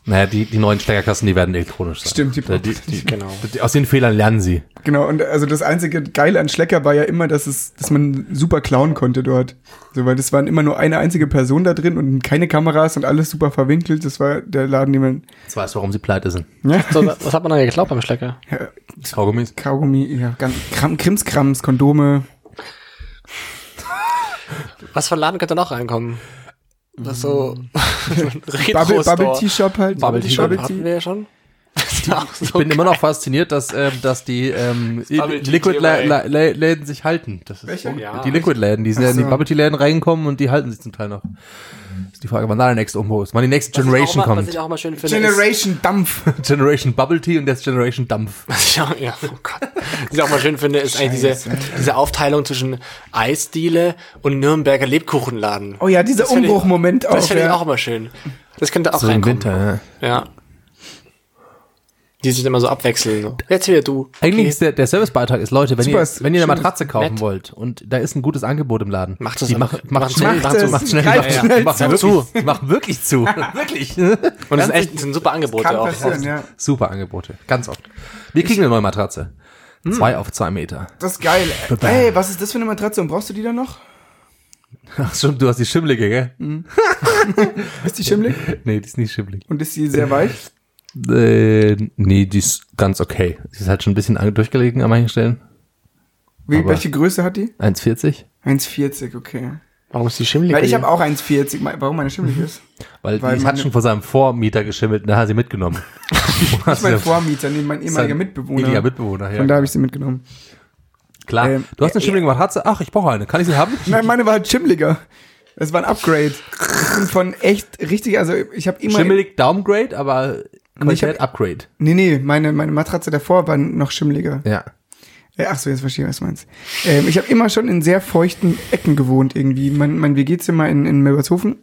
Naja, die, die neuen Steckerkassen, die werden elektronisch sein. Stimmt, die- die, die, Genau. die, aus den Fehlern lernen sie. Genau, und also das einzige Geile an Schlecker war ja immer, dass es, dass man super klauen konnte dort. So, weil das waren immer nur eine einzige Person da drin und keine Kameras und alles super verwinkelt. Das war der Laden, den man, weißt du, warum sie pleite sind. ja, So, was hat man da geglaubt beim Schlecker? ja Kaugummis. Kaugummi, ja, ganz, Kram, Krimskrams, Kondome. Was für ein Laden könnte noch reinkommen? Das so Bubble, Retro-Store. Bubble Tea Shop halt. Bubble Tea Shop Bubble hatten wir ja schon. Das ist auch Ich so bin immer noch fasziniert, dass, ähm, dass die ähm, Bubble Liquid-Läden sich halten. Das ist Welche? Ja. Die Liquid-Läden, die sind ja in die so. Bubble-Tea-Läden reingekommen und die halten sich zum Teil noch. Ist die Frage, wann da der nächste Umbau ist. Wann die nächste Generation was ich auch mal, kommt. Was ich auch mal schön finde. Generation Dampf. Generation Bubble Tea und jetzt Generation Dampf. Ist, was ich auch, ja, oh Gott. Was ich auch mal schön finde, ist eigentlich diese, diese Aufteilung zwischen Eisdiele und Nürnberger Lebkuchenladen. Oh ja, dieser Das Umbruchmoment auch. Das finde ich ja. auch immer schön. Das könnte auch So im reinkommen. Winter, ja. Ja. Die sich immer so abwechseln. So. Jetzt wieder du. Eigentlich ist der, der Servicebeitrag ist, Leute, wenn Super, ihr, wenn ihr eine Matratze kaufen nett. wollt und da ist ein gutes Angebot im Laden. Macht einfach. macht, macht Macht schnell, es, macht, es, macht schnell, macht, schnell macht zu. wirklich, macht wirklich zu. wirklich. Und es sind echt, sind super Angebote auch. ja. Super Angebote. Ganz oft. Wir kriegen eine neue Matratze. Zwei auf zwei Meter. Das ist geil. Ey, was ist das für eine Matratze und brauchst du die dann noch? Ach schon, du hast die schimmlige, gell? Ist die schimmelig? Nee, die ist nicht schimmlig. Und ist die sehr weich? Äh, nee, die ist ganz okay. Sie ist halt schon ein bisschen durchgelegen an manchen Stellen. Wie, Aber- welche Größe hat die? 1,40. 1,40, okay. Warum ist die schimmelig? Weil ich habe auch 1,40. Me- Warum meine schimmelig ist? Weil, Weil die hat schon vor seinem Vormieter geschimmelt und da hat er sie mitgenommen. Das ist mein Vormieter, nee, mein ehemaliger Mitbewohner. Ehemaliger Mitbewohner, ja. Von da habe ich sie mitgenommen. Klar. Ähm, du hast eine schimmelige Matratze? Ach, ich brauche eine. Kann ich sie haben? Nein, meine war halt schimmeliger. Das war ein Upgrade. Ich bin von echt richtig, also ich habe immer... Schimmelig Downgrade, aber Qualität hab- Upgrade. Nee, nee, meine, meine Matratze davor war noch schimmeliger. Ja. Äh, Ach so, jetzt verstehe ich, was du meinst. Ähm, ich habe immer schon in sehr feuchten Ecken gewohnt irgendwie. Mein, mein WG-Zimmer in, in Milbertshofen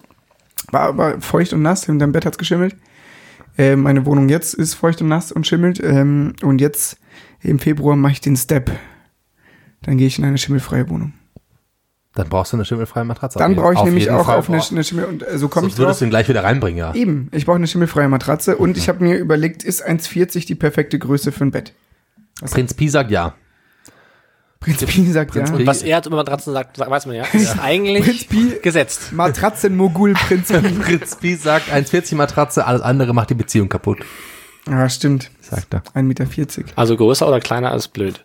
war aber feucht und nass. In deinem Bett hat's geschimmelt. Äh, meine Wohnung jetzt ist feucht und nass und schimmelt. Ähm, und jetzt im Februar mache ich den Step. Dann gehe ich in eine schimmelfreie Wohnung. Dann brauchst du eine schimmelfreie Matratze. Dann brauche ich Auf nämlich auch Fall. auf eine, eine Schimmel... Und äh, so komme ich Sonst würdest drauf. du ihn gleich wieder reinbringen, ja. Eben, ich brauche eine schimmelfreie Matratze. Und ich habe mir überlegt, ist 1,40 die perfekte Größe für ein Bett? Prinz Pi sagt ja. Prinz Pi sagt ja. Prinz Pi- Was er über Matratzen sagt, sagt- weiß man ja. Ist eigentlich Prinz Pi, gesetzt. Matratzenmogul Prinz Pi. Prinz Pi sagt 1,40 Matratze, alles andere macht die Beziehung kaputt. Ah, stimmt. Sagt er. 1,40 Meter. Also größer oder kleiner als blöd.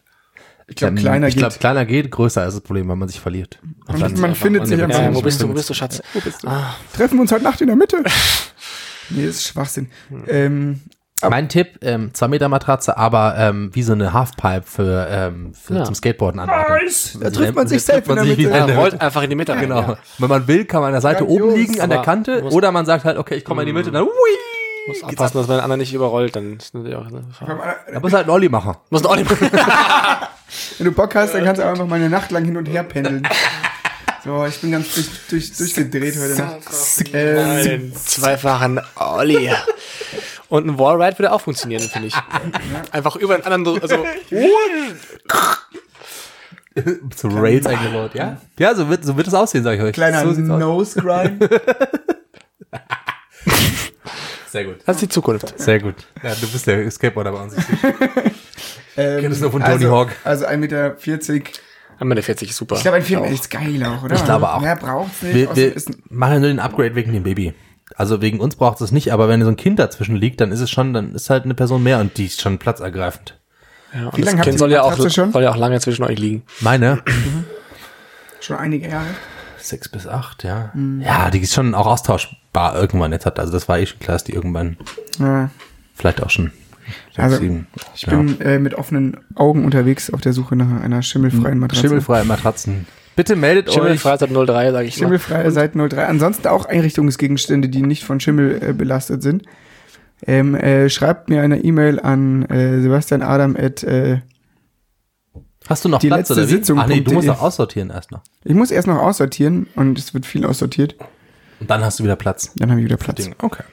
Ich glaube, kleiner ich geht. glaube, kleiner geht, größer ist das Problem, weil man sich verliert. Und Man- man findet sich einfach Ja, nicht wo bist du, wo bist du, Schatz? Wo bist du? Treffen wir uns heute Nacht in der Mitte? nee, das ist Schwachsinn. Ähm, Mein Tipp, ähm, 2 Meter Matratze, aber ähm, wie so eine Halfpipe für, ähm, für Ja. zum Skateboarden anordnen. Nice. Da trifft man sich selbst in der Mitte. Er der rollt einfach in die Mitte. Genau. Ja. Wenn man will, kann man an der Seite Grandios. oben liegen, an der Aber Kante, oder man sagt halt, okay, ich komme in die Mitte, dann hui. Muss aufpassen, dass man den anderen nicht überrollt, dann ist natürlich auch eine Gefahr. Da muss halt ein Olli machen. Muss ein Olli Wenn du Bock hast, dann kannst du einfach mal eine Nacht lang hin und her pendeln. So, ich bin ganz durch, durch, durchgedreht heute Nacht. Ähm, zweifachen Olli. Und ein Wallride würde auch funktionieren, finde ich. Einfach über den anderen, also Zu Rails eingebaut, ja? Ja, so wird, so wird es aussehen, sag ich euch. kleiner so sieht's aus. Nose Grind. Sehr gut. das ist die Zukunft. Sehr gut. Ja, du bist der Skateboarder bei uns. Ähm, kenn das nur von Tony also, Hawk. Also 1,40 Meter. Ich Einmal der 40 ist super. glaube, ein Film ist geil auch, oder? Ich glaube auch. Mehr braucht's nicht. Wir, wir machen nur den Upgrade wegen dem Baby. Also wegen uns braucht es nicht, aber wenn so ein Kind dazwischen liegt, dann ist es schon, dann ist halt eine Person mehr und die ist schon platzergreifend. Ja, und Wie das lange habt Kind ihr soll ja, auch, soll ja auch lange zwischen euch liegen. Meine? schon einige Jahre. Sechs bis acht, ja. Ja, die ist schon auch austauschbar irgendwann jetzt hat. Also das war eh schon klar, dass die irgendwann Ja. vielleicht auch schon Also, sieben. Ich Ja. bin äh, mit offenen Augen unterwegs auf der Suche nach einer schimmelfreien Matratze. Schimmelfreie Matratzen. Bitte meldet euch. Schimmelfreizeit 03, sage ich mal. Schimmelfreie seit 03. Ansonsten auch Einrichtungsgegenstände, die nicht von Schimmel äh, belastet sind. Ähm, äh, schreibt mir eine E-Mail an äh, Sebastian Adam at, äh, Hast du noch Die Platz letzte oder wie? Sitzung Ach nee, du musst noch aussortieren erst noch. Ich muss erst noch aussortieren und es wird viel aussortiert. Und dann hast du wieder Platz. Dann habe ich wieder Platz. Okay.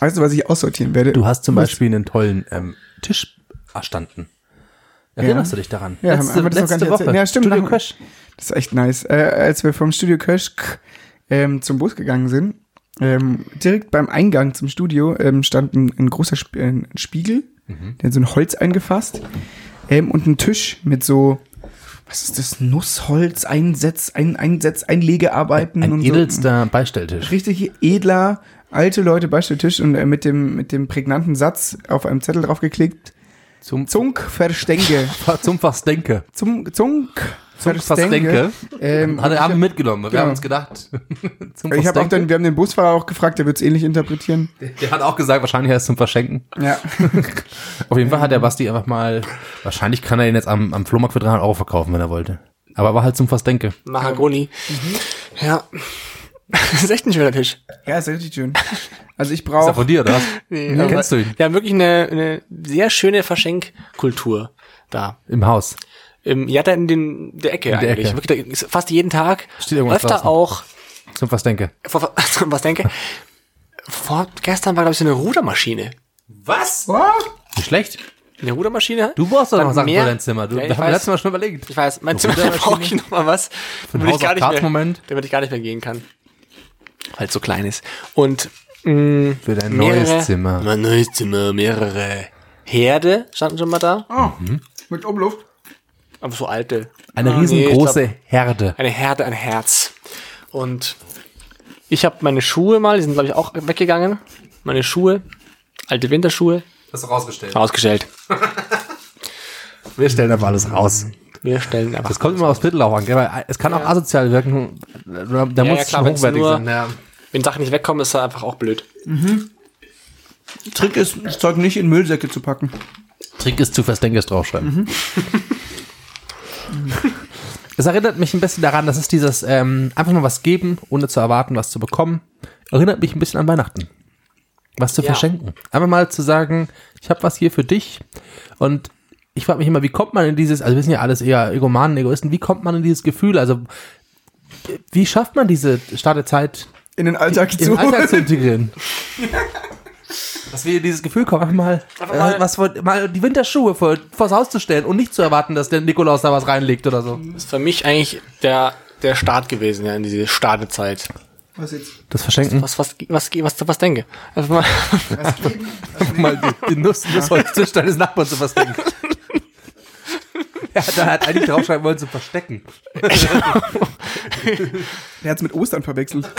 Weißt du, was ich aussortieren werde? Du hast zum Was- Beispiel einen tollen ähm, Tisch erstanden. Erinnerst du dich daran? Ja, haben- haben wir das noch gar nicht erzählt? Ja, stimmt, Studio Crash. Das ist echt nice. Äh, als wir vom Studio Crash ähm, zum Bus gegangen sind, ähm, direkt beim Eingang zum Studio ähm, stand ein, ein großer Sp äh, ein Spiegel, Mhm. der hat so ein Holz eingefasst ähm, und ein Tisch mit so, was ist das, Nussholz, Einsetz, ein, Einsetz, Einlegearbeiten Ein und edelster Beistelltisch. Richtig edler, alte Leute Beistelltisch und äh, mit dem, mit dem prägnanten Satz auf einem Zettel draufgeklickt. Zum, Zunk verstänke. zum Fastdenke. Zum, Zunk Zum Fastdenke. Ähm, Hat er haben wir mitgenommen. Wir Genau. haben uns gedacht. Ich habe auch dann, wir haben den Busfahrer auch gefragt, der wird es ähnlich interpretieren. Der hat auch gesagt, wahrscheinlich heißt es zum Verschenken. Ja. Auf jeden Fall hat der Basti einfach mal, wahrscheinlich kann er ihn jetzt am, am Flohmarkt für 300 Euro verkaufen, wenn er wollte. Aber war halt zum Fastdenke. Mahagoni. Ja. Das ist echt ein schöner Tisch. ja, ist richtig schön. Also ich Ist er brauche von dir, oder? Nee, Ja, kennst du ihn? Wir haben wirklich eine, eine sehr schöne Verschenkkultur da. Im Haus. Im, ja, da in den, der Ecke In der eigentlich. Ecke. Wirklich, da ist fast jeden Tag. Steht irgendwas öfter draußen. auch, Zum Fastdenke. vor, was denke, vor, gestern war, glaube ich, so eine Rudermaschine. Was? What? Nicht schlecht. Eine Rudermaschine? Du brauchst doch noch Sachen mehr- für dein Zimmer. Du, Ja, ich da haben wir weiß. letztes Mal schon überlegt. Ich weiß, mein Zimmer brauche ich noch mal was, damit ich gar nicht mehr, Moment. damit ich gar nicht mehr gehen kann. Weil es so klein ist. Und mh, Für dein mehrere, neues Zimmer. Mein neues Zimmer, mehrere Herde standen schon mal da. Oh, mit Umluft. Aber so alte. Eine Ah, nee, riesengroße glaub, Herde. eine Herde, ein Herz. Und ich habe meine Schuhe mal, die sind glaube ich auch weggegangen. Meine Schuhe, alte Winterschuhe, Das ist rausgestellt. ausgestellt. Wir stellen einfach alles raus. Wir stellen einfach. Das kommt immer aufs Viertel auch an, gell? Weil es kann auch asozial wirken. Da da muss ja, es klar, schon hochwertig nur- sein. Ja. Wenn Sachen nicht wegkommen, ist das einfach auch blöd. Trick ist, das Zeug nicht in Müllsäcke zu packen. Trick ist zu Verständnis draufschreiben. Es erinnert mich ein bisschen daran, das ist dieses ähm, einfach mal was geben, ohne zu erwarten, was zu bekommen. Erinnert mich ein bisschen an Weihnachten. Was zu Ja. verschenken. Einfach mal zu sagen, ich habe was hier für dich. Und ich frage mich immer, wie kommt man in dieses, also wir sind ja alles eher Egomanen, Egoisten, wie kommt man in dieses Gefühl? Also wie schafft man diese Startezeit In den Alltag in zu. den Alltag zu integrieren? Dass wir dieses Gefühl kommen, einfach mal, mal- äh, was vor, mal die Winterschuhe vor, vors Haus zu stellen und nicht zu erwarten, dass der Nikolaus da was reinlegt oder so. Das ist für mich eigentlich der, der Start gewesen, ja, in diese Startezeit. Was jetzt? Das Verschenken. Was, was, was, was, was denke? Einfach mal, mal die, die Nuss, Nussholztisch deines Nachbarn zu verstecken. Ja, da hat eigentlich draufschreiben wollen zu verstecken. Der hat's mit Ostern verwechselt.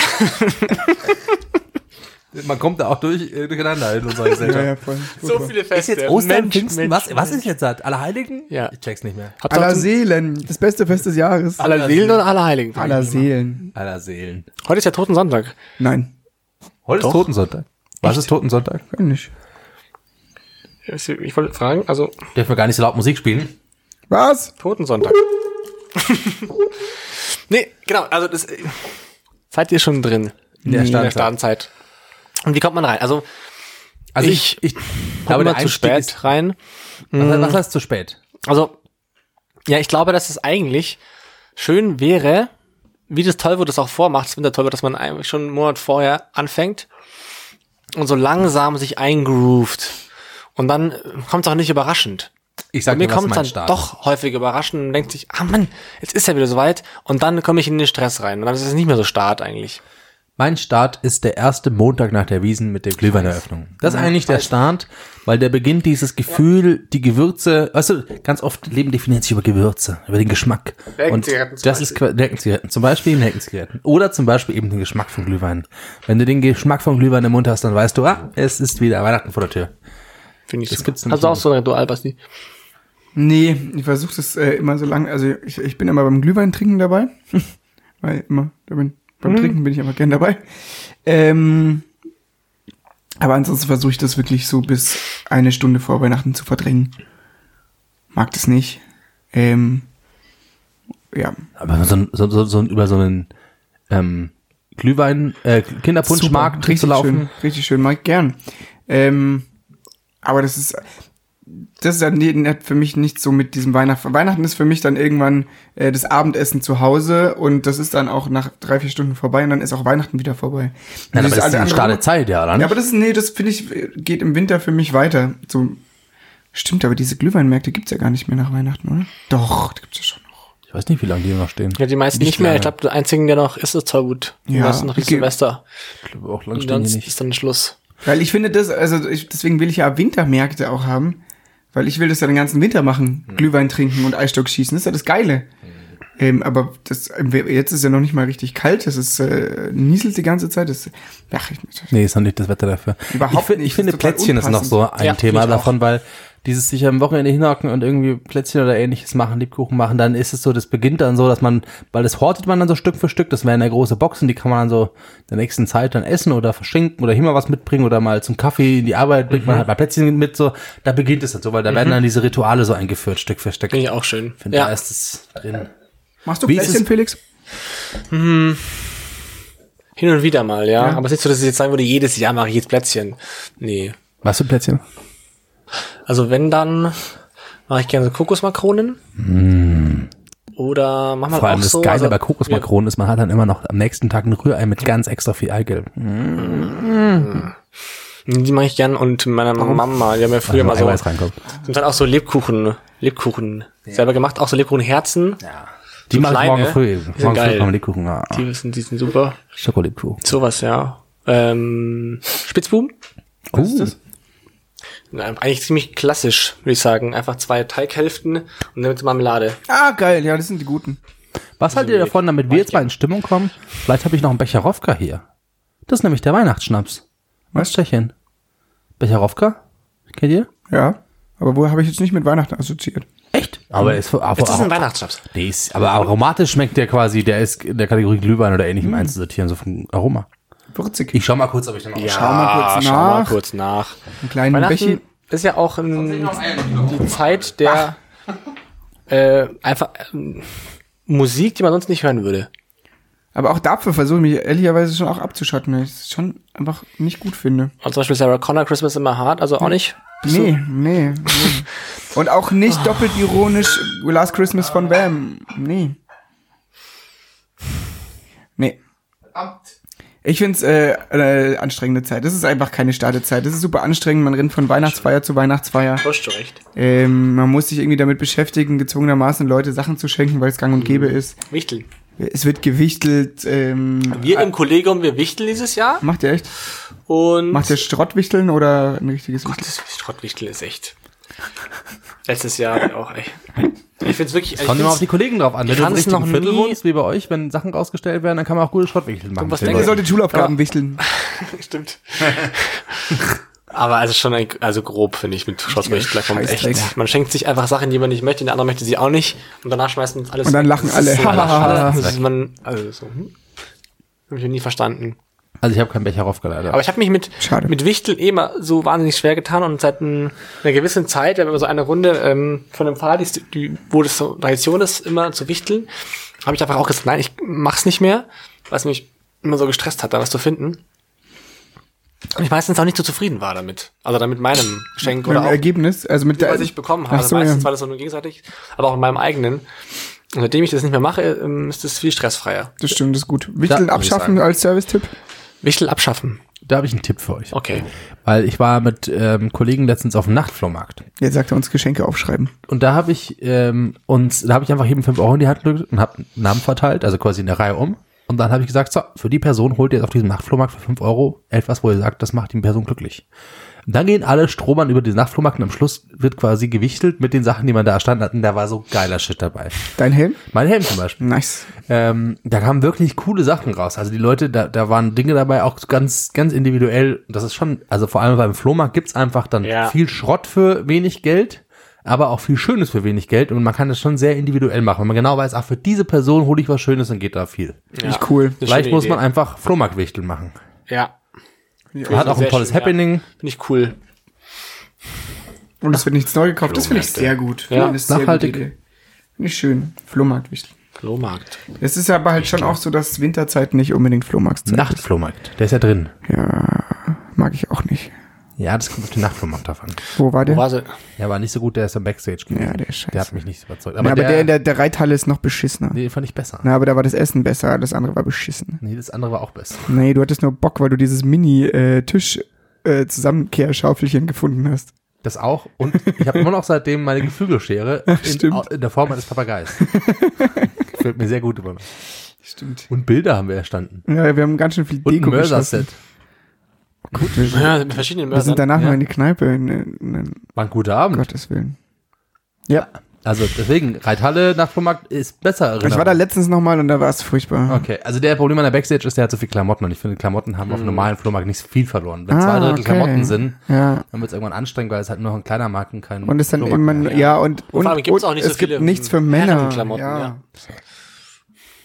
Man kommt da auch durch, äh, durcheinander in unserer Ja, Gesellschaft. ja, voll. so viele Ist Feste. jetzt Ostern, Mensch, Pfingsten, Mensch, was, was ist jetzt das? Allerheiligen? Ja. Ich check's nicht mehr. Ihr Aller Seelen. Das beste Fest des Jahres. aller Seelen oder aller Heiligen? Aller Seelen. Aller Seelen. Heute ist ja Totensonntag. Nein. Heute Doch. ist Totensonntag. Was ist Totensonntag? Kann nicht. Ich, ich wollte fragen, also Dürfen wir gar nicht so laut Musik spielen? Was? Totensonntag. nee, genau, also das äh, seid ihr schon drin In der in der Startzeit. Und wie kommt man rein? Also Also Ich- ich, ich glaube, der zu spät ist, rein. was, was heißt zu spät? Also, ja, ich glaube, dass es eigentlich schön wäre, wie das Tollwut das auch vormacht, das Wintertollwut, dass man eigentlich schon einen Monat vorher anfängt und so langsam sich eingroovt. Und dann kommt es auch nicht überraschend. Ich Bei sag mir dir, was kommt es dann Start doch häufig überraschend und denkt sich, ah Mann, jetzt ist er wieder soweit. Und dann komme ich in den Stress rein. Und dann ist es nicht mehr so Start eigentlich. Mein Start ist der erste Montag nach der Wiesen mit der Glühweineröffnung. Das ist eigentlich der Start, weil der beginnt dieses Gefühl, die Gewürze, weißt du, ganz oft Leben definiert sich über Gewürze, über den Geschmack. Und das ist Nelkenzigaretten, zum Beispiel Nelkenzigaretten. Oder zum Beispiel eben den Geschmack von Glühwein. Wenn du den Geschmack von Glühwein im Mund hast, dann weißt du, ah, es ist wieder Weihnachten vor der Tür. Finde ich Das super. gibt's Hast du auch so ein Ritual, Basti? Nee, ich versuche das äh, immer so lang. Also ich, ich bin immer beim Glühwein trinken dabei. Weil immer, da bin, beim Trinken bin ich immer gern dabei. Ähm, Aber ansonsten versuche ich das wirklich so bis eine Stunde vor Weihnachten zu verdrängen. Mag das nicht. Ähm, ja. Aber so, so, so, so über so einen ähm, Glühwein, äh, Kinderpunschmarkt zu laufen. Schön, richtig schön, mag ich gern. Ähm, aber das ist, das ist dann nicht für mich nicht so mit diesem Weihnachten. Weihnachten ist für mich dann irgendwann äh, das Abendessen zu Hause und das ist dann auch nach drei, vier Stunden vorbei und dann ist auch Weihnachten wieder vorbei. Ja, aber Dieses das ist eine andere- starke Zeit, ja, oder? Ja, aber das ist, nee, das finde ich, geht im Winter für mich weiter. So, stimmt, aber diese Glühweinmärkte gibt's ja gar nicht mehr nach Weihnachten, oder? Doch, die gibt's ja schon noch. ich weiß nicht, wie lange die noch stehen. Ja, die meisten Nicht nicht, mehr. lange. Ich glaube, der einzige, der noch ist, ist Zollgut. Ja, Ja. Das ist noch ich die geh- Silvester. Ich glaube, auch lang Und stehen die nicht. ist dann Schluss. Weil ich finde das, also ich, deswegen will ich ja Wintermärkte auch haben, weil ich will das ja den ganzen Winter machen. Glühwein trinken und Eisstock schießen, das ist ja das Geile. Ähm, aber das, jetzt ist ja noch nicht mal richtig kalt, es ist, äh, nieselt die ganze Zeit, das, ach, ich, Nee, ist noch nicht das Wetter dafür. Überhaupt ich, nicht, Ich finde, Plätzchen ist noch so ein Ja, Thema davon, weil dieses sich am Wochenende hinhocken und irgendwie Plätzchen oder ähnliches machen, Lebkuchen machen, dann ist es so, das beginnt dann so, dass man, weil das hortet man dann so Stück für Stück, das wären ja große Boxen, die kann man dann so in der nächsten Zeit dann essen oder verschenken oder hier mal was mitbringen oder mal zum Kaffee in die Arbeit bringt man halt mal Plätzchen mit, so, da beginnt es dann so, weil da werden dann diese Rituale so eingeführt, Stück für Stück. Finde ich auch schön. finde, da Ja. ist es drin. Machst du Wie Plätzchen, Felix? Hin und wieder mal, ja. Ja. Aber es ist nicht so, dass ich jetzt sagen würde, jedes Jahr mache ich jetzt Plätzchen. Nee. Was für Plätzchen? Also wenn dann mache ich gerne so Kokosmakronen. Oder mach mal Mm. Vor allem auch das so. Geile also, bei Kokosmakronen ist, man hat dann immer noch am nächsten Tag ein Rührei mit ganz extra viel Eigelb. Die mache ich gern und meiner Mama, die haben ja früher mal so, reinkommt. sind dann auch so Lebkuchen, Lebkuchen selber gemacht, auch so Lebkuchenherzen. Die So mache ich morgen früh. die Morgen früh geil. kommen Lebkuchen. Ja. Die sind, die sind super. Schokolebkuchen. Sowas, ja. Ähm, Spitzbuben? Was ist das? Eigentlich ziemlich klassisch, würde ich sagen. Einfach zwei Teighälften und dann mit Marmelade. Ah, geil, ja, das sind die guten. Was haltet ihr davon, damit wir jetzt mal in Stimmung kommen? Vielleicht habe ich noch einen Becherowka hier. Das ist nämlich der Weihnachtsschnaps. Was Tschechien? Becherowka? Kennt ihr? Ja, aber wo habe ich jetzt nicht mit Weihnachten assoziiert? Echt? Aber ist, aber, Das ist ein Weihnachtsschnaps. nee, ist, aber aromatisch schmeckt der quasi, der ist in der Kategorie Glühwein oder ähnlichem einzusortieren, so vom Aroma. Würzig. Ich schau mal kurz, ob ich dann noch Schau mal kurz schau mal nach. kurz nach. Einen kleinen Weihnachten Bechi. ist ja auch ähm, die Zeit der äh, einfach ähm, Musik, die man sonst nicht hören würde. Aber auch dafür versuche ich mich ehrlicherweise schon auch abzuschotten, weil ich es schon einfach nicht gut finde. Und zum Beispiel Sarah Connor, Christmas in my Heart, also auch nicht. Nee, nee, nee. Und auch nicht doppelt ironisch Last Christmas von Wham. Nee. Nee. Ich find's äh, eine anstrengende Zeit. Das ist einfach keine Startezeit. Das ist super anstrengend. Man rennt von Weihnachtsfeier zu Weihnachtsfeier. Hast du recht. Ähm, man muss sich irgendwie damit beschäftigen, gezwungenermaßen Leute Sachen zu schenken, weil es gang und gäbe ist. Wichteln. Es wird gewichtelt. Ähm, Wir im Kollegium, wir wichteln dieses Jahr. macht ihr echt? Und Macht ihr Schrottwichteln oder ein richtiges Gott, Wichteln? das Schrottwichteln ist echt. Letztes Jahr auch echt. Ich find's wirklich. ich Kommt immer auf die Kollegen drauf an. Wenn Ich du im richtigen noch Viertel wohnst, wie bei euch, wenn Sachen rausgestellt werden, dann kann man auch gute Schrottwichteln machen. was denken Ihr Leute. solltet Schulaufgaben wichteln. Stimmt. Aber also schon ein, also grob, finde ich, mit Schrottwichteln. Da kommt echt. Man schenkt sich einfach Sachen, die man nicht möchte, und der andere möchte sie auch nicht. Und danach schmeißt man alles. Und dann lachen alle. ist so- ist man, also so, hm? Hab ich nie verstanden. Also ich habe keinen Becherowka leider. Aber ich habe mich mit, Schade. mit Wichteln eh immer so wahnsinnig schwer getan und seit ein, einer gewissen Zeit, wenn wir so eine Runde ähm, von einem Pfarrer, die, die, wo das so Tradition ist, immer zu wichteln, habe ich einfach auch gesagt, nein, ich mach's nicht mehr, weil es mich immer so gestresst hat, da was zu finden. Und ich meistens auch nicht so zufrieden war damit. Also damit meinem Geschenk Mit oder dem auch Ergebnis, also mit der, was ich bekommen habe. So, also meistens ja. war das so nur gegenseitig, aber auch in meinem eigenen. Und seitdem ich das nicht mehr mache, ähm, ist es viel stressfreier. Das stimmt, das ist gut. Wichteln ich abschaffen als Service-Tipp? Wichtel abschaffen. Da habe ich einen Tipp für euch. Okay. Weil ich war mit ähm, Kollegen letztens auf dem Nachtflohmarkt. Jetzt sagt er uns Geschenke aufschreiben. Und da habe ich ähm, uns, da habe ich einfach jedem 5 Euro in die Hand gedrückt und habe einen Namen verteilt, also quasi in der Reihe um. Und dann habe ich gesagt, so, für die Person holt ihr jetzt auf diesem Nachtflohmarkt für 5 Euro etwas, wo ihr sagt, das macht die Person glücklich. Und dann gehen alle Stromern über diesen Nachtflohmarkt und am Schluss wird quasi gewichtelt mit den Sachen, die man da erstanden hat. Und da war so geiler Shit dabei. Dein Helm? Mein Helm zum Beispiel. Nice. Ähm, da kamen wirklich coole Sachen raus. Also die Leute, da, da waren Dinge dabei, auch ganz, ganz individuell. Das ist schon, also vor allem beim Flohmarkt gibt's einfach dann Ja. viel Schrott für wenig Geld, aber auch viel Schönes für wenig Geld. Und man kann das schon sehr individuell machen. Wenn man genau weiß, ach, für diese Person hole ich was Schönes, dann geht da viel. Finde ich cool. Vielleicht muss Idee. man einfach Flohmarktwichteln machen. Ja. Hat auch ein tolles schön, ja. Happening. Finde ich cool. Und es wird nichts neu gekauft. Das finde ich sehr gut. Ja. Das ist Nachhaltig. Finde ich schön. Flohmarkt wichtig. Flohmarkt. Es ist aber halt schon auch so, dass Winterzeit nicht unbedingt Flohmarktzeit ist. Nachtflohmarkt. Der ist ja drin. Ja, mag ich auch nicht. Ja, das kommt auf den Nachtflohmarkt davon. Wo war der? Wo war sie? Der war nicht so gut, der ist am Backstage gewesen. Ja, der ist scheiße. Der hat mich nicht überzeugt. Aber, ja, aber der, in der, der Reithalle ist noch beschissener. nee, fand ich besser. Na, aber da war das Essen besser, das andere war beschissen. Nee, das andere war auch besser. Nee, du hattest nur Bock, weil du dieses Mini-Tisch-Zusammenkehrschaufelchen gefunden hast. Das auch. Und ich habe immer noch seitdem meine Geflügelschere in, Stimmt. in der Form eines Papageis. Gefällt mir sehr gut immer noch. Stimmt. Und Bilder haben wir erstanden. Ja, wir haben ganz schön viel Und ein Deko geschossen. Mörser-Set. Gut, wir, Ja, mit verschiedenen wir sind danach ja. noch in die Kneipe, in, in, in War ein guter Abend. Gottes Willen. Ja, Also deswegen, Reithalle nach Flohmarkt ist besser. ich war da letztens nochmal und da war es furchtbar. Okay, also der Problem an der Backstage ist, der hat so viel Klamotten und ich finde, Klamotten haben auf dem normalen Flohmarkt nicht viel verloren. Wenn Ah, zwei Drittel okay. Klamotten sind, Ja. dann wird es irgendwann anstrengend, weil es halt nur noch ein kleiner Markt und kein Und es dann Flohmarkt immer, mehr. ja, und, und, und auch nicht so es gibt nichts für Männer. Ja. ja.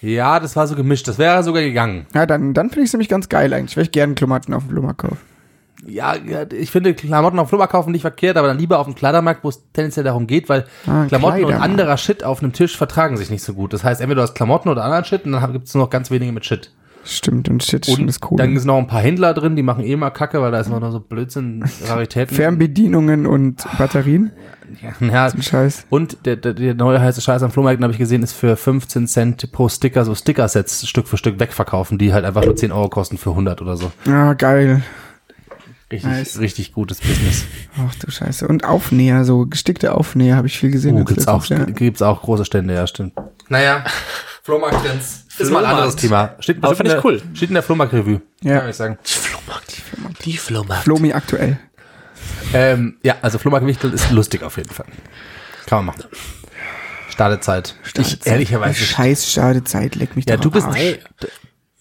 Ja, das war so gemischt. Das wäre sogar gegangen. Ja, dann, dann finde ich es nämlich ganz geil eigentlich, weil ich gerne Klamotten auf dem Flohmarkt kaufe. Ja, ich finde Klamotten auf dem Flohmarkt kaufen nicht verkehrt, aber dann lieber auf dem Kleidermarkt, wo es tendenziell darum geht, weil Ah, Klamotten und anderer Shit auf einem Tisch vertragen sich nicht so gut. Das heißt, entweder du hast Klamotten oder anderen Shit und dann gibt es nur noch ganz wenige mit Shit. Stimmt, und schon Und ist cool. dann sind noch ein paar Händler drin, die machen eh immer Kacke, weil da ist immer noch so Blödsinn, Raritäten. Fernbedienungen und Batterien. ja, Ein Scheiß. Und der, der, der neue heiße Scheiß am Flohmarkt, habe ich gesehen, ist für 15 Cent pro Sticker so Sticker-Sets Stück für Stück wegverkaufen, die halt einfach nur 10 Euro kosten für 100 oder so. Ja, geil. Richtig, Nice. richtig gutes Business. Ach du Scheiße. Und Aufnäher, so gestickte Aufnäher habe ich viel gesehen. Als gibt's auch, Jahr. gibt's auch große Stände, ja, stimmt. Naja, Flohmarkt-Trends. Ist mal ein Flohmarkt. anderes Thema. Steht, Aber bestimmt find ich cool. Steht in der Flohmarkt-Revue. Ja. Kann ich sagen. Die Flohmarkt. Die Flohmarkt. Flomi aktuell. Ähm, ja, also Flohmarkt-Wichtel ist lustig auf jeden Fall. Kann man machen. Stadezeit. Ich, ehrlicherweise. Scheiß Schadezeit, leck mich Ja, doch du bist. Arsch.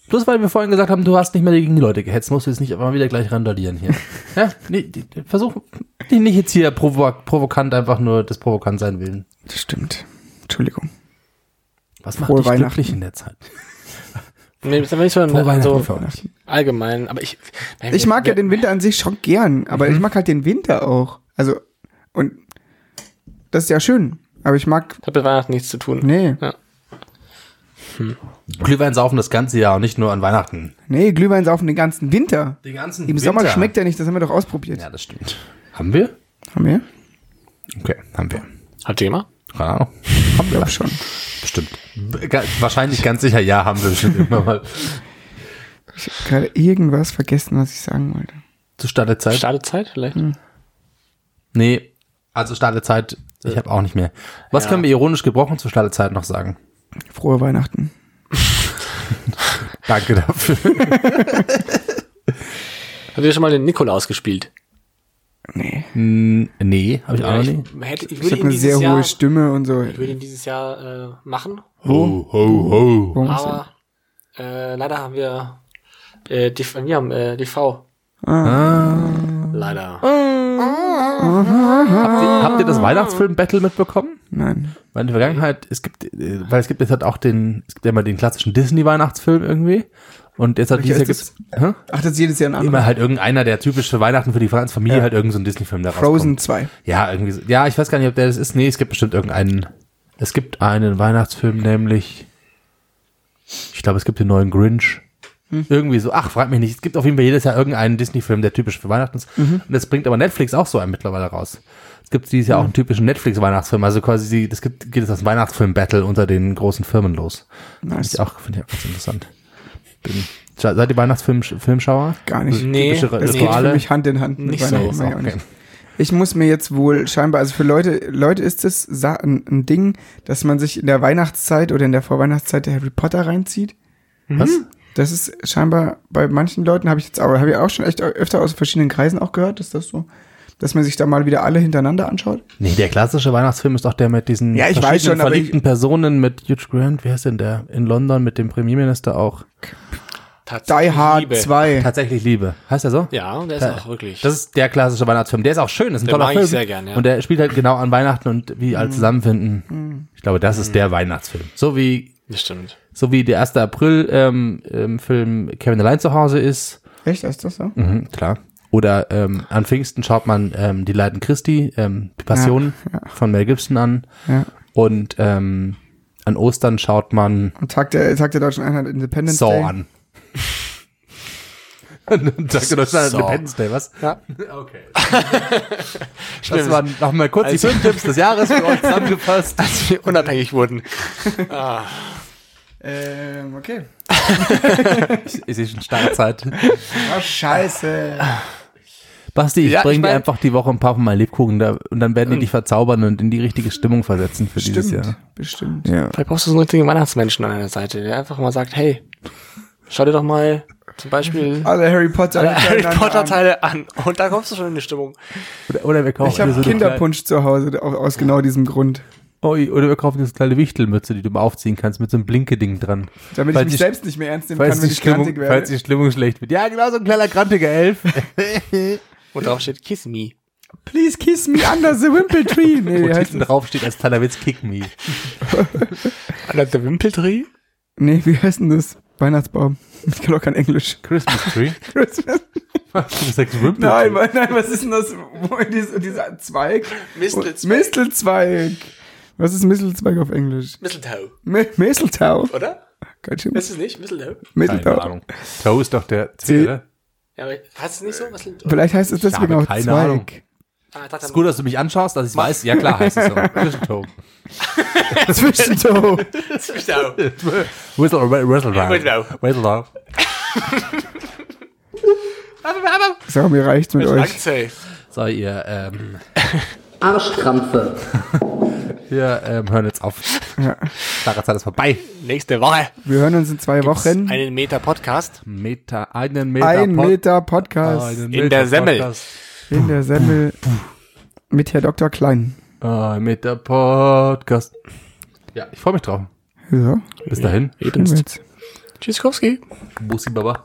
Bloß weil wir vorhin gesagt haben, du hast nicht mehr gegen die Leute gehetzt, musst du jetzt nicht immer wieder gleich randalieren hier. ja, nee, die- die- versuch nicht nicht jetzt hier provo provokant einfach nur des provokant sein willen. Das stimmt. Entschuldigung. Was macht Frohe dich Weihnachten. glücklich in der Zeit? Nee, das ist aber nicht so, Weihnachten so euch. allgemein. Aber ich, Ich mag ja den Winter an sich schon gern, aber Mhm. ich mag halt den Winter auch. Also, und das ist ja schön. Aber ich mag, Hat mit Weihnachten nichts zu tun. nee, Glühwein saufen das ganze Jahr und nicht nur an Weihnachten. nee, Glühwein saufen den ganzen Winter. Den ganzen Im Sommer schmeckt er nicht, das haben wir doch ausprobiert. Ja, das stimmt. Haben wir? Haben wir? Okay, haben wir. Ihr immer? Keine Ahnung. Haben wir auch schon. Bestimmt. Wahrscheinlich ganz sicher, ja, haben wir bestimmt immer mal. Ich habe gerade irgendwas vergessen, was ich sagen wollte. Zu Startezeit? Startezeit vielleicht? nee, also Startezeit, ich habe auch nicht mehr. Was können wir ironisch gebrochen zur Startezeit noch sagen? Frohe Weihnachten. Danke dafür. Habt ihr schon mal den Nikolaus gespielt? Nee. Hm, nee, habe ich auch noch ich, nie. hätte, ich Ich habe eine sehr Jahr, hohe Stimme und so. ich würde ihn dieses Jahr äh, machen, Ho, ho, ho. Aber äh, leider haben wir äh, die, wir haben äh, DV. Ah. Leider. Habt ihr, habt ihr das Weihnachtsfilm-Battle mitbekommen? Nein. Weil in der Vergangenheit, es gibt, äh, weil es gibt jetzt halt auch den, es gibt ja immer den klassischen Disney-Weihnachtsfilm irgendwie. Und jetzt hat dieses Jahr gibt's, hä? Ach, das ist jedes Jahr ein anderer. immer halt irgendeiner, der typisch für Weihnachten für die Familie halt irgendein so Disney-Film da Frozen rauskommt. 2. Ja, irgendwie so. Ja, ich weiß gar nicht, ob der das ist. Nee, es gibt bestimmt irgendeinen. Es gibt einen Weihnachtsfilm, nämlich. Ich glaube, es gibt den neuen Grinch. Irgendwie so. Ach, frag mich nicht. Es gibt auf jeden Fall jedes Jahr irgendeinen Disney-Film, der typisch für Weihnachten ist. Und das bringt aber Netflix auch so einen mittlerweile raus. Es gibt dieses Jahr auch einen typischen Netflix-Weihnachtsfilm. Also quasi, das gibt, geht es das Weihnachtsfilm-Battle unter den großen Firmen los. Finde Nice. ich auch, finde ich auch ganz interessant. Bin, seid ihr Weihnachtsfilmschauer? Gar nicht. Nee, Typische Das geht für mich Hand in Hand mit Nicht so, Weihnachten. mach ich auch auch nicht. okay. Ich muss mir jetzt wohl scheinbar, also für Leute, Leute ist es ein, ein Ding, dass man sich in der Weihnachtszeit oder in der Vorweihnachtszeit der Harry Potter reinzieht. Was? Das ist scheinbar bei manchen Leuten habe ich jetzt auch, habe ich auch schon echt öfter aus verschiedenen Kreisen auch gehört, ist das so, dass man sich da mal wieder alle hintereinander anschaut. Nee, der klassische Weihnachtsfilm ist doch der mit diesen Ja, ich weiß verschiedenen schon, verliebten ich- Personen mit Hugh Grant, wie heißt denn der? In London mit dem Premierminister auch. Die Hard Liebe. 2. Tatsächlich Liebe. Heißt er so? Ja, und der ist auch wirklich. Das ist der klassische Weihnachtsfilm. Der ist auch schön, das ist ein Den toller mag ich Film. sehr gern, ja. Und der spielt halt genau an Weihnachten und wie Mhm. alle zusammenfinden. Ich glaube, das ist der Weihnachtsfilm. So wie, das stimmt. so wie der 1. April ähm, ähm, Film Kevin allein zu Hause ist. Echt, ist das so? Mhm, klar. Oder ähm, an Pfingsten schaut man ähm, die Leiden Christi, ähm, die Passion von Mel Gibson an. Ja. Und ähm, an Ostern schaut man Und Tag der, Tag der Deutschen Einheit Independence Saw Day. an. Tag der Deutschen Saw. Independence Day, was? Ja. Okay. Das waren nochmal kurz die Filmtipps des Jahres für euch zusammengefasst. Als wir unabhängig wurden. Ähm, okay. Es ist schon Startzeit. Oh, scheiße. Basti, ich Ja, ich bringe dir mein- einfach die Woche ein paar von meinen Lebkuchen da, und dann werden die dich verzaubern und in die richtige Stimmung versetzen für dieses Bestimmt. Jahr. Bestimmt. Ja. Vielleicht brauchst du so einen richtigen Weihnachtsmenschen an deiner Seite, der einfach mal sagt, hey, schau dir doch mal zum Beispiel Alle Harry Potter. alle Harry Potter an. Teile an. Und da kommst du schon in die Stimmung. Oder, oder wir kaufen Ich habe dir so Kinderpunsch zu Hause, au- aus genau diesem Grund. Kleine, oh, oder wir kaufen dir so eine kleine Wichtelmütze, die du mal aufziehen kannst mit so einem Blinke-Ding dran. Damit Falls ich mich selbst nicht mehr ernst nehmen Falls kann, wenn die, ich Stimmung, grantig falls werde. die Stimmung schlecht wird. Ja, genau so ein kleiner grantiger Elf. Und drauf steht Kiss Me. Please kiss me under the Wimple Tree. Nee, heißt hinten drauf steht als kleiner Witz Kick Me. An der Wimpeltree? nee, wie heißt denn das? Weihnachtsbaum. Ich kann auch kein Englisch. Christmas Tree. Christmas. Was? Du sagst Wimpel Nein, nein, nein, was ist denn das? Wo diese, dieser Zweig? Mistelzweig. Mistelzweig. Was ist Mistelzweig auf Englisch? Mistletoe, Mi- Mistletoe. oder? Ganz schön. Ist es nicht? Mistletoe? Keine Mistletoe. Ahnung. Toe ist doch der C, oder? Ja, aber heißt es nicht so? Mistletoe? Vielleicht heißt es deswegen auch keine Zweig. Ahnung. Ah, dachte, Ist gut, dass du mich anschaust, dass ich weiß. Ja klar heißt es so. Zwischentoe. Zwischentoe. Mistletoe. Whistle, whistle, Whistle. So, mir reicht's mit euch. So, ihr, ähm, Arschkrampfe. wir ähm, hören jetzt auf. Klare Zeit ist vorbei. Nächste Woche. Wir hören uns in zwei Wochen. Einen Meter Podcast. Meter, einen Meter. Ein Pod- Meter Podcast einen In Meter der Semmel. Podcast. in der Semmel mit Herr Dr. Klein. Ein Meter Podcast. Ja, ich freue mich drauf. Ja, Bis dahin. jetzt. Tschüsskowski. Bussi Baba.